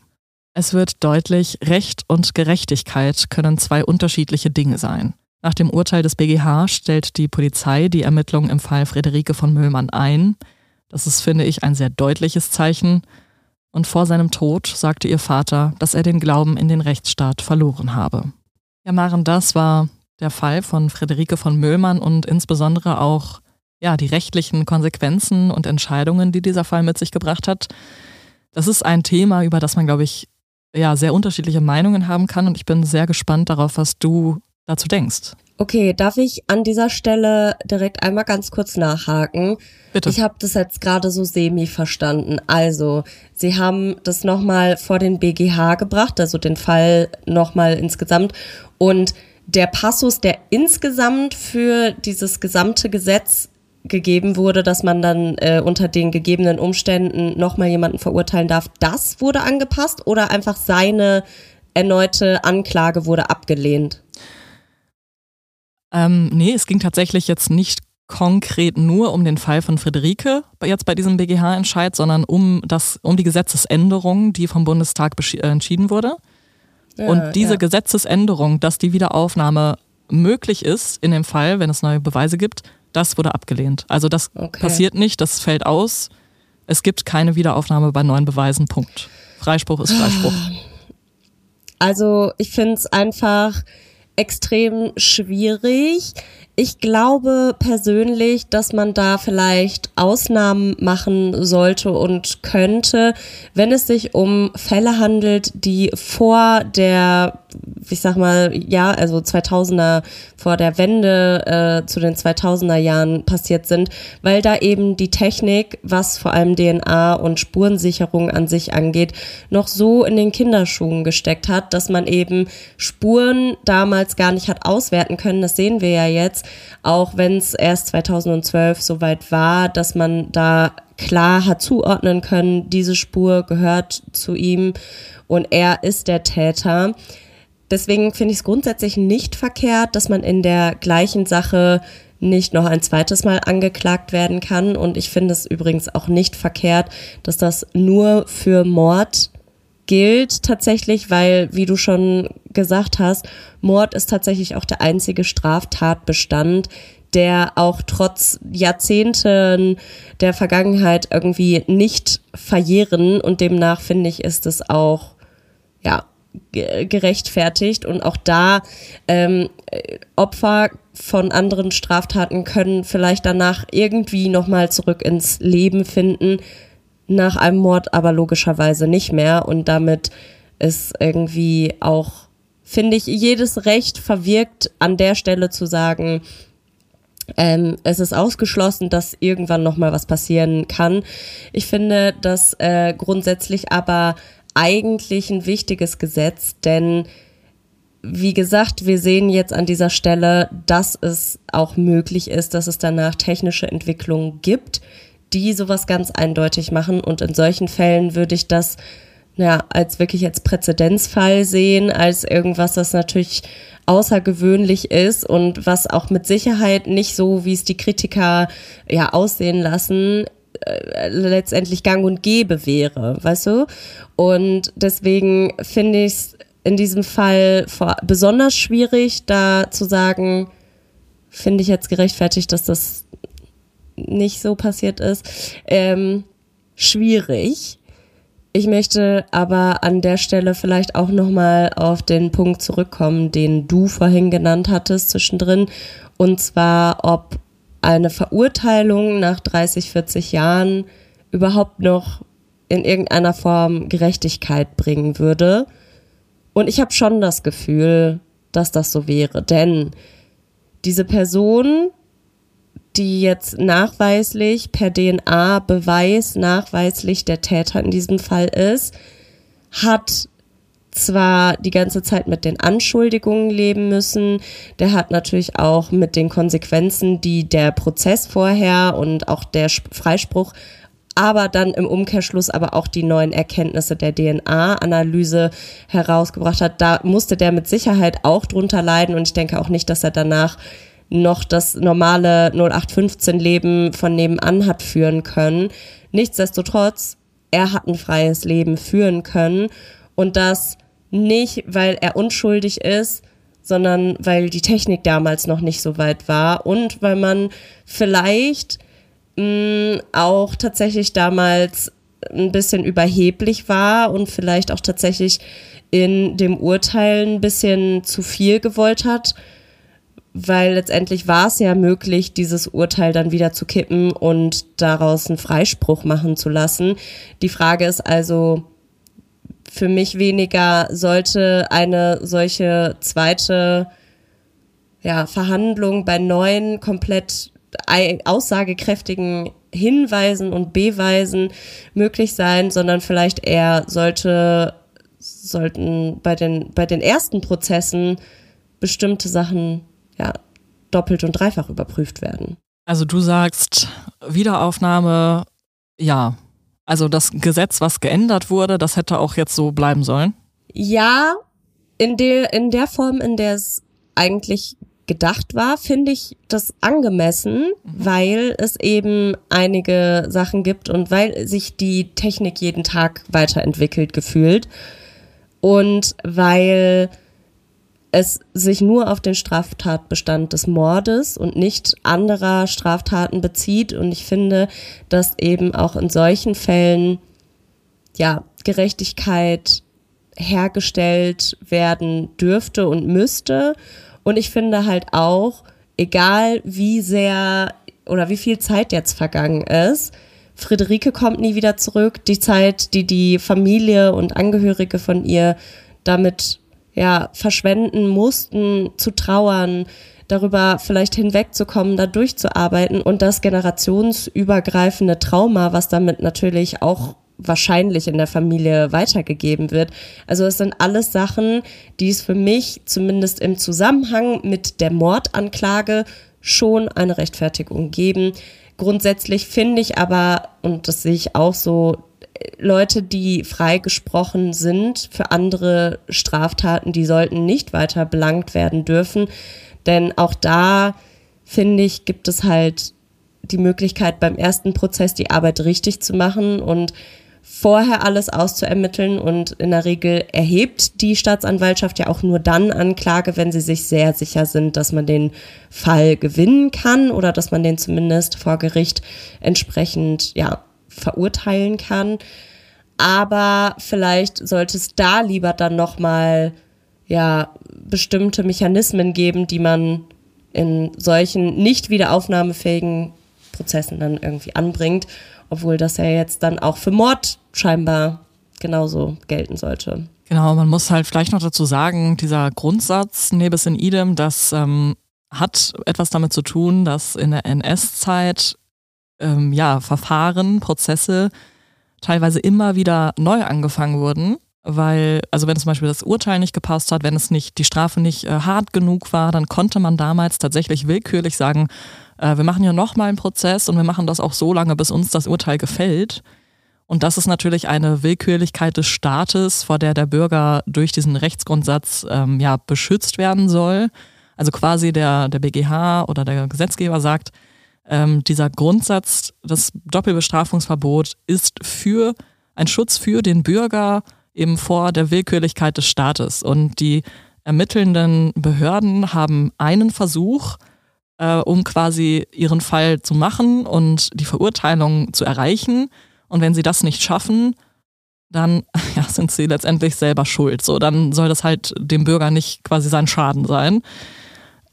Es wird deutlich, Recht und Gerechtigkeit können zwei unterschiedliche Dinge sein. Nach dem Urteil des BGH stellt die Polizei die Ermittlungen im Fall Friederike von Müllmann ein. Das ist, finde ich, ein sehr deutliches Zeichen. Und vor seinem Tod sagte ihr Vater, dass er den Glauben in den Rechtsstaat verloren habe. Ja, Maren, das war der Fall von Friederike von Müllmann und insbesondere auch ja, die rechtlichen Konsequenzen und Entscheidungen, die dieser Fall mit sich gebracht hat. Das ist ein Thema, über das man, glaube ich, ja sehr unterschiedliche Meinungen haben kann und ich bin sehr gespannt darauf, was du dazu denkst. Okay, darf ich an dieser Stelle direkt einmal ganz kurz nachhaken? Bitte. Ich habe das jetzt gerade so semi verstanden. Also, Sie haben das nochmal vor den BGH gebracht, also den Fall nochmal insgesamt. Und der Passus, der insgesamt für dieses gesamte Gesetz gegeben wurde, dass man dann äh, unter den gegebenen Umständen nochmal jemanden verurteilen darf, das wurde angepasst oder einfach seine erneute Anklage wurde abgelehnt? Ähm, nee, es ging tatsächlich jetzt nicht konkret nur um den Fall von Friederike jetzt bei diesem BGH-Entscheid, sondern um, das, um die Gesetzesänderung, die vom Bundestag äh, entschieden wurde. Ja, und diese ja. Gesetzesänderung, dass die Wiederaufnahme möglich ist in dem Fall, wenn es neue Beweise gibt, das wurde abgelehnt. Also das okay. passiert nicht, das fällt aus. Es gibt keine Wiederaufnahme bei neuen Beweisen. Punkt. Freispruch ist Freispruch. Also ich finde es einfach extrem schwierig. Ich glaube persönlich, dass man da vielleicht Ausnahmen machen sollte und könnte, wenn es sich um Fälle handelt, die vor der, ich sag mal, ja, also 2000er, vor der Wende äh, zu den 2000er Jahren passiert sind, weil da eben die Technik, was vor allem DNA und Spurensicherung an sich angeht, noch so in den Kinderschuhen gesteckt hat, dass man eben Spuren damals gar nicht hat auswerten können. Das sehen wir ja jetzt auch wenn es erst 2012 soweit war, dass man da klar hat zuordnen können, diese Spur gehört zu ihm und er ist der Täter. Deswegen finde ich es grundsätzlich nicht verkehrt, dass man in der gleichen Sache nicht noch ein zweites Mal angeklagt werden kann. Und ich finde es übrigens auch nicht verkehrt, dass das nur für Mord gilt tatsächlich, weil, wie du schon gesagt hast, Mord ist tatsächlich auch der einzige Straftatbestand, der auch trotz Jahrzehnten der Vergangenheit irgendwie nicht verjähren. Und demnach finde ich, ist es auch, ja, gerechtfertigt. Und auch da ähm, Opfer von anderen Straftaten können vielleicht danach irgendwie nochmal zurück ins Leben finden, nach einem Mord aber logischerweise nicht mehr. Und damit ist irgendwie auch, finde ich, jedes Recht verwirkt, an der Stelle zu sagen, ähm, es ist ausgeschlossen, dass irgendwann nochmal was passieren kann. Ich finde das äh, grundsätzlich aber eigentlich ein wichtiges Gesetz, denn wie gesagt, wir sehen jetzt an dieser Stelle, dass es auch möglich ist, dass es danach technische Entwicklungen gibt, die sowas ganz eindeutig machen. Und in solchen Fällen würde ich das ja, als wirklich als Präzedenzfall sehen, als irgendwas, das natürlich außergewöhnlich ist und was auch mit Sicherheit nicht so, wie es die Kritiker ja aussehen lassen, äh, letztendlich gang und gäbe wäre, weißt du? Und deswegen finde ich es in diesem Fall besonders schwierig, da zu sagen, finde ich jetzt gerechtfertigt, dass das nicht so passiert ist, ähm, schwierig. Ich möchte aber an der Stelle vielleicht auch nochmal auf den Punkt zurückkommen, den du vorhin genannt hattest zwischendrin, und zwar, ob eine Verurteilung nach 30, 40 Jahren überhaupt noch in irgendeiner Form Gerechtigkeit bringen würde. Und ich habe schon das Gefühl, dass das so wäre, denn diese Person die jetzt nachweislich per DNA-Beweis nachweislich der Täter in diesem Fall ist, hat zwar die ganze Zeit mit den Anschuldigungen leben müssen, der hat natürlich auch mit den Konsequenzen, die der Prozess vorher und auch der Freispruch, aber dann im Umkehrschluss aber auch die neuen Erkenntnisse der DNA-Analyse herausgebracht hat. Da musste der mit Sicherheit auch drunter leiden und ich denke auch nicht, dass er danach noch das normale 0815-Leben von nebenan hat führen können. Nichtsdestotrotz, er hat ein freies Leben führen können und das nicht, weil er unschuldig ist, sondern weil die Technik damals noch nicht so weit war und weil man vielleicht mh, mm, auch tatsächlich damals ein bisschen überheblich war und vielleicht auch tatsächlich in dem Urteil ein bisschen zu viel gewollt hat weil letztendlich war es ja möglich, dieses Urteil dann wieder zu kippen und daraus einen Freispruch machen zu lassen. Die Frage ist also, für mich weniger sollte eine solche zweite ja, Verhandlung bei neuen komplett aussagekräftigen Hinweisen und Beweisen möglich sein, sondern vielleicht eher sollte, sollten bei den, bei den ersten Prozessen bestimmte Sachen ja, doppelt und dreifach überprüft werden. Also du sagst Wiederaufnahme, ja. Also das Gesetz, was geändert wurde, das hätte auch jetzt so bleiben sollen? Ja, in der, in der Form, in der es eigentlich gedacht war, finde ich das angemessen, mhm. weil es eben einige Sachen gibt und weil sich die Technik jeden Tag weiterentwickelt gefühlt und weil es sich nur auf den Straftatbestand des Mordes und nicht anderer Straftaten bezieht. Und ich finde, dass eben auch in solchen Fällen ja Gerechtigkeit hergestellt werden dürfte und müsste. Und ich finde halt auch, egal wie sehr oder wie viel Zeit jetzt vergangen ist, Friederike kommt nie wieder zurück. Die Zeit, die die Familie und Angehörige von ihr damit ja verschwenden mussten, zu trauern, darüber vielleicht hinwegzukommen, da durchzuarbeiten und das generationsübergreifende Trauma, was damit natürlich auch wahrscheinlich in der Familie weitergegeben wird. Also es sind alles Sachen, die es für mich zumindest im Zusammenhang mit der Mordanklage schon eine Rechtfertigung geben. Grundsätzlich finde ich aber, und das sehe ich auch so, Leute, die freigesprochen sind für andere Straftaten, die sollten nicht weiter belangt werden dürfen. Denn auch da, finde ich, gibt es halt die Möglichkeit, beim ersten Prozess die Arbeit richtig zu machen und vorher alles auszuermitteln und in der Regel erhebt die Staatsanwaltschaft ja auch nur dann Anklage, wenn sie sich sehr sicher sind, dass man den Fall gewinnen kann oder dass man den zumindest vor Gericht entsprechend ja verurteilen kann. Aber vielleicht sollte es da lieber dann noch mal ja bestimmte Mechanismen geben, die man in solchen nicht wiederaufnahmefähigen Prozessen dann irgendwie anbringt obwohl das ja jetzt dann auch für Mord scheinbar genauso gelten sollte. Genau, man muss halt vielleicht noch dazu sagen, dieser Grundsatz nebis in idem, das ähm, hat etwas damit zu tun, dass in der NS-Zeit ähm, ja Verfahren, Prozesse teilweise immer wieder neu angefangen wurden, weil, also wenn zum Beispiel das Urteil nicht gepasst hat, wenn es nicht, die Strafe nicht äh, hart genug war, dann konnte man damals tatsächlich willkürlich sagen, äh, wir machen ja nochmal einen Prozess und wir machen das auch so lange, bis uns das Urteil gefällt. Und das ist natürlich eine Willkürlichkeit des Staates, vor der der Bürger durch diesen Rechtsgrundsatz ähm, ja beschützt werden soll. Also quasi der, der BGH oder der Gesetzgeber sagt, ähm, dieser Grundsatz, das Doppelbestrafungsverbot ist für ein Schutz für den Bürger eben vor der Willkürlichkeit des Staates. Und die ermittelnden Behörden haben einen Versuch, äh, um quasi ihren Fall zu machen und die Verurteilung zu erreichen. Und wenn sie das nicht schaffen, dann ja, sind sie letztendlich selber schuld. So, dann soll das halt dem Bürger nicht quasi sein Schaden sein.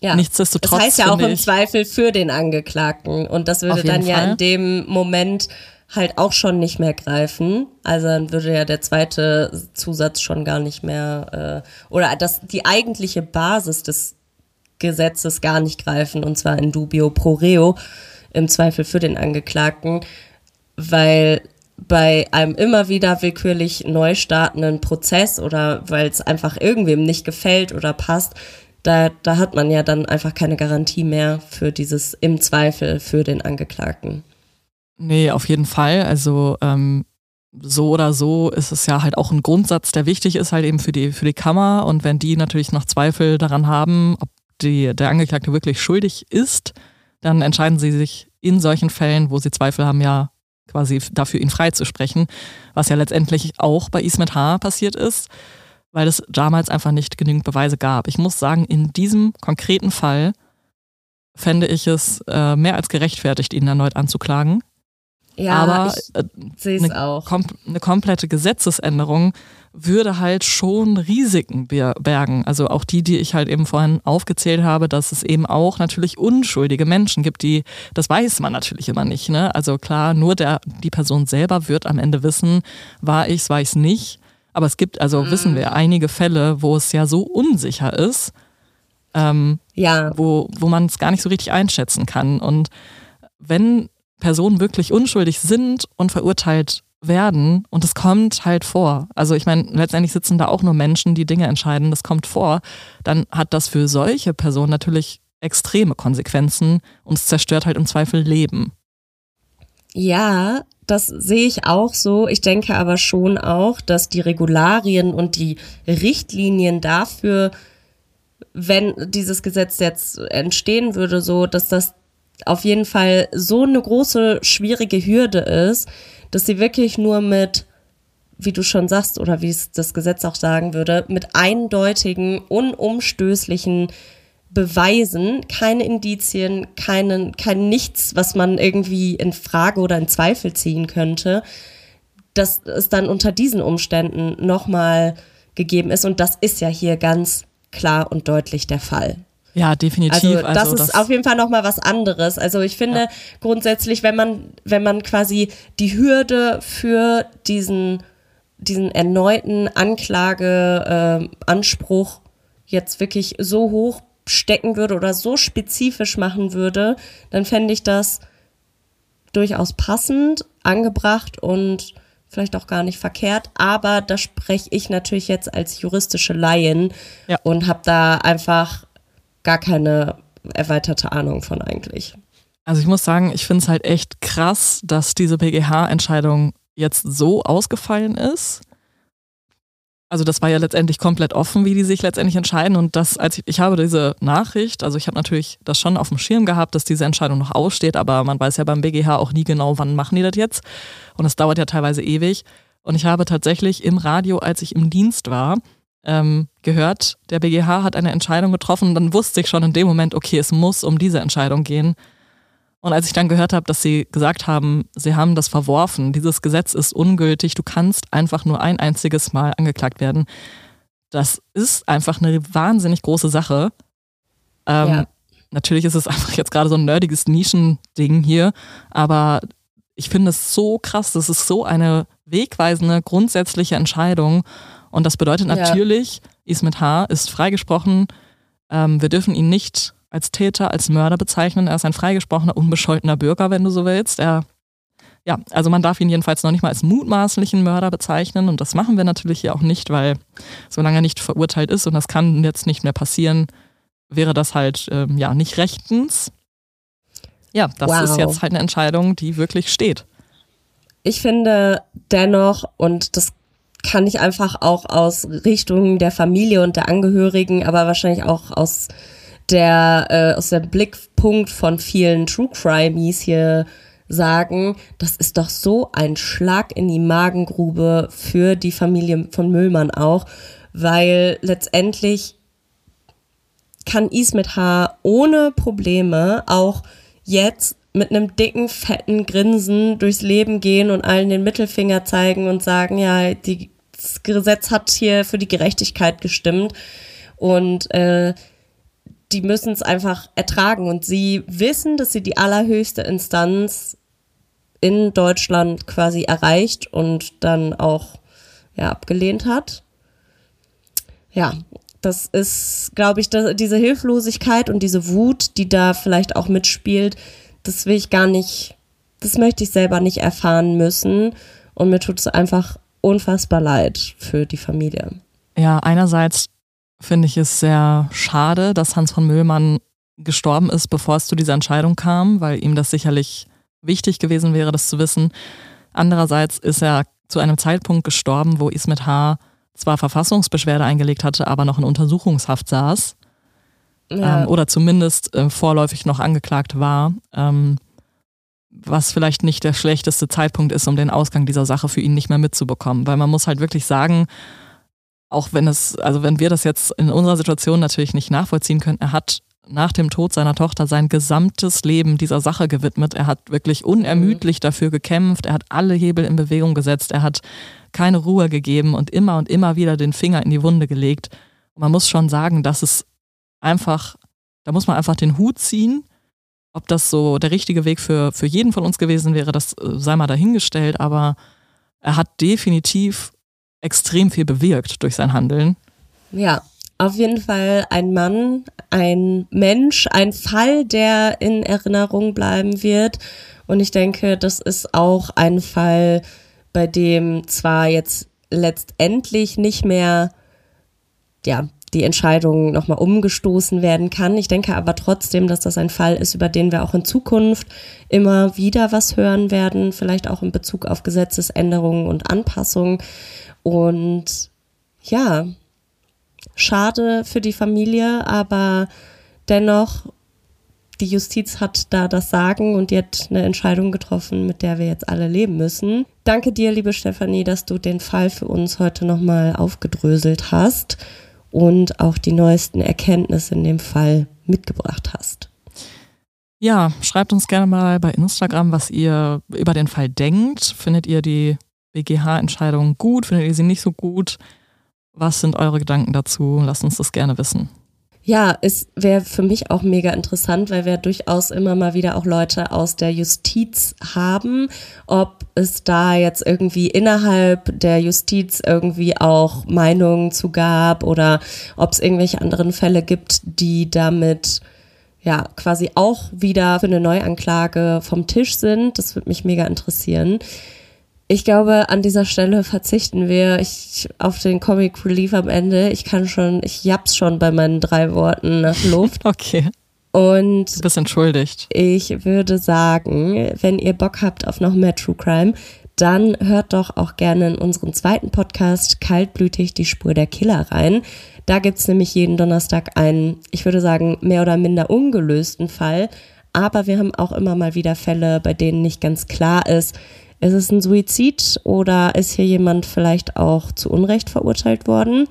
Ja. Nichtsdestotrotz. Das heißt ja auch im Zweifel für den Angeklagten. Und das würde dann ja Fall. in dem Moment halt auch schon nicht mehr greifen. Also dann würde ja der zweite Zusatz schon gar nicht mehr äh, oder das die eigentliche Basis des Gesetzes gar nicht greifen, und zwar in dubio pro reo, im Zweifel für den Angeklagten, weil bei einem immer wieder willkürlich neu startenden Prozess oder weil es einfach irgendwem nicht gefällt oder passt, da, da hat man ja dann einfach keine Garantie mehr für dieses im Zweifel für den Angeklagten. Nee, auf jeden Fall. Also ähm, so oder so ist es ja halt auch ein Grundsatz, der wichtig ist halt eben für die, für die Kammer. Und wenn die natürlich noch Zweifel daran haben, ob die, der Angeklagte wirklich schuldig ist, dann entscheiden sie sich in solchen Fällen, wo sie Zweifel haben, ja quasi dafür ihn freizusprechen, was ja letztendlich auch bei Ismet H. passiert ist, weil es damals einfach nicht genügend Beweise gab. Ich muss sagen, in diesem konkreten Fall fände ich es äh, mehr als gerechtfertigt, ihn erneut anzuklagen. Ja, aber äh, eine, kom eine komplette Gesetzesänderung würde halt schon Risiken bergen. Also auch die, die ich halt eben vorhin aufgezählt habe, dass es eben auch natürlich unschuldige Menschen gibt, die, das weiß man natürlich immer nicht. Ne? Also klar, nur der, die Person selber wird am Ende wissen, war ich es, war ich es nicht. Aber es gibt, also mhm. wissen wir, einige Fälle, wo es ja so unsicher ist, ähm, ja. wo, wo man es gar nicht so richtig einschätzen kann. Und wenn Personen wirklich unschuldig sind und verurteilt werden und es kommt halt vor. Also ich meine, letztendlich sitzen da auch nur Menschen, die Dinge entscheiden, das kommt vor, dann hat das für solche Personen natürlich extreme Konsequenzen und es zerstört halt im Zweifel Leben. Ja, das sehe ich auch so. Ich denke aber schon auch, dass die Regularien und die Richtlinien dafür, wenn dieses Gesetz jetzt entstehen würde, so, dass das auf jeden Fall so eine große, schwierige Hürde ist, dass sie wirklich nur mit, wie du schon sagst, oder wie es das Gesetz auch sagen würde, mit eindeutigen, unumstößlichen Beweisen, keine Indizien, keinen, kein nichts, was man irgendwie in Frage oder in Zweifel ziehen könnte, dass es dann unter diesen Umständen nochmal gegeben ist. Und das ist ja hier ganz klar und deutlich der Fall. Ja, definitiv. Also das also, ist das auf jeden Fall nochmal was anderes. Also ich finde ja. grundsätzlich, wenn man, wenn man quasi die Hürde für diesen, diesen erneuten Anklageanspruch äh, jetzt wirklich so hoch stecken würde oder so spezifisch machen würde, dann fände ich das durchaus passend, angebracht und vielleicht auch gar nicht verkehrt. Aber da spreche ich natürlich jetzt als juristische Laien ja. und habe da einfach gar keine erweiterte Ahnung von eigentlich. Also ich muss sagen, ich finde es halt echt krass, dass diese BGH-Entscheidung jetzt so ausgefallen ist. Also das war ja letztendlich komplett offen, wie die sich letztendlich entscheiden. Und das, als ich, ich habe diese Nachricht, also ich habe natürlich das schon auf dem Schirm gehabt, dass diese Entscheidung noch aussteht, aber man weiß ja beim BGH auch nie genau, wann machen die das jetzt. Und es dauert ja teilweise ewig. Und ich habe tatsächlich im Radio, als ich im Dienst war, ähm, gehört, der BGH hat eine Entscheidung getroffen. Und dann wusste ich schon in dem Moment, okay, es muss um diese Entscheidung gehen. Und als ich dann gehört habe, dass sie gesagt haben, sie haben das verworfen, dieses Gesetz ist ungültig, du kannst einfach nur ein einziges Mal angeklagt werden, das ist einfach eine wahnsinnig große Sache. Ähm, ja. Natürlich ist es einfach jetzt gerade so ein nerdiges Nischending hier, aber ich finde es so krass, das ist so eine wegweisende, grundsätzliche Entscheidung. Und das bedeutet natürlich, ja. Ismet H. ist freigesprochen. Ähm, wir dürfen ihn nicht als Täter, als Mörder bezeichnen. Er ist ein freigesprochener, unbescholtener Bürger, wenn du so willst. Er, ja, also man darf ihn jedenfalls noch nicht mal als mutmaßlichen Mörder bezeichnen und das machen wir natürlich hier auch nicht, weil solange er nicht verurteilt ist und das kann jetzt nicht mehr passieren, wäre das halt ähm, ja nicht rechtens. Ja, das wow. ist jetzt halt eine Entscheidung, die wirklich steht. Ich finde dennoch, und das kann ich einfach auch aus Richtung der Familie und der Angehörigen, aber wahrscheinlich auch aus der äh, aus dem Blickpunkt von vielen True Crimies hier sagen, das ist doch so ein Schlag in die Magengrube für die Familie von Müllmann auch, weil letztendlich kann Ismet H. ohne Probleme auch jetzt mit einem dicken, fetten Grinsen durchs Leben gehen und allen den Mittelfinger zeigen und sagen, ja, die, das Gesetz hat hier für die Gerechtigkeit gestimmt. Und äh, die müssen es einfach ertragen und sie wissen, dass sie die allerhöchste Instanz in Deutschland quasi erreicht und dann auch ja, abgelehnt hat. Ja, das ist, glaube ich, das, diese Hilflosigkeit und diese Wut, die da vielleicht auch mitspielt, das will ich gar nicht, das möchte ich selber nicht erfahren müssen. Und mir tut es einfach unfassbar leid für die Familie. Ja, einerseits finde ich es sehr schade, dass Hans von Müllmann gestorben ist, bevor es zu dieser Entscheidung kam, weil ihm das sicherlich wichtig gewesen wäre, das zu wissen. Andererseits ist er zu einem Zeitpunkt gestorben, wo Ismet H. zwar Verfassungsbeschwerde eingelegt hatte, aber noch in Untersuchungshaft saß. Ja. Ähm, oder zumindest äh, vorläufig noch angeklagt war. Ähm, was vielleicht nicht der schlechteste Zeitpunkt ist, um den Ausgang dieser Sache für ihn nicht mehr mitzubekommen. Weil man muss halt wirklich sagen, auch wenn es, also wenn wir das jetzt in unserer Situation natürlich nicht nachvollziehen können, er hat nach dem Tod seiner Tochter sein gesamtes Leben dieser Sache gewidmet. Er hat wirklich unermüdlich dafür gekämpft. Er hat alle Hebel in Bewegung gesetzt. Er hat keine Ruhe gegeben und immer und immer wieder den Finger in die Wunde gelegt. Und man muss schon sagen, dass es einfach, da muss man einfach den Hut ziehen. Ob das so der richtige Weg für, für jeden von uns gewesen wäre, das äh, sei mal dahingestellt. Aber er hat definitiv extrem viel bewirkt durch sein Handeln. Ja, auf jeden Fall ein Mann, ein Mensch, ein Fall, der in Erinnerung bleiben wird. Und ich denke, das ist auch ein Fall, bei dem zwar jetzt letztendlich nicht mehr, ja, die Entscheidung nochmal umgestoßen werden kann. Ich denke aber trotzdem, dass das ein Fall ist, über den wir auch in Zukunft immer wieder was hören werden, vielleicht auch in Bezug auf Gesetzesänderungen und Anpassungen. Und ja, schade für die Familie, aber dennoch, die Justiz hat da das Sagen und die hat eine Entscheidung getroffen, mit der wir jetzt alle leben müssen. Danke dir, liebe Stefanie, dass du den Fall für uns heute nochmal aufgedröselt hast und auch die neuesten Erkenntnisse in dem Fall mitgebracht hast. Ja, schreibt uns gerne mal bei Instagram, was ihr über den Fall denkt. Findet ihr die BGH-Entscheidung gut? Findet ihr sie nicht so gut? Was sind eure Gedanken dazu? Lasst uns das gerne wissen. Ja, es wäre für mich auch mega interessant, weil wir durchaus immer mal wieder auch Leute aus der Justiz haben, ob es da jetzt irgendwie innerhalb der Justiz irgendwie auch Meinungen zu gab oder ob es irgendwelche anderen Fälle gibt, die damit ja quasi auch wieder für eine Neuanklage vom Tisch sind. Das würde mich mega interessieren. Ich glaube, an dieser Stelle verzichten wir ich, auf den Comic Relief am Ende. Ich kann schon, ich japp's schon bei meinen drei Worten nach Luft. okay. Und du bist entschuldigt. Ich würde sagen, wenn ihr Bock habt auf noch mehr True Crime, dann hört doch auch gerne in unseren zweiten Podcast Kaltblütig die Spur der Killer rein. Da gibt's nämlich jeden Donnerstag einen, ich würde sagen, mehr oder minder ungelösten Fall. Aber wir haben auch immer mal wieder Fälle, bei denen nicht ganz klar ist, ist es ein Suizid oder ist hier jemand vielleicht auch zu Unrecht verurteilt worden?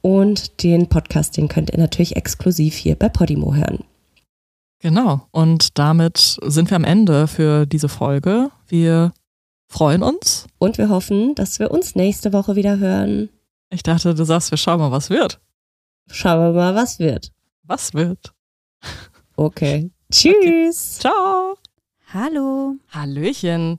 Und den Podcast, den könnt ihr natürlich exklusiv hier bei Podimo hören. Genau. Und damit sind wir am Ende für diese Folge. Wir freuen uns. Und wir hoffen, dass wir uns nächste Woche wieder hören. Ich dachte, du sagst, wir schauen mal, was wird. Schauen wir mal, was wird. Was wird? Okay. Tschüss. Okay. Ciao. Hallo. Hallöchen.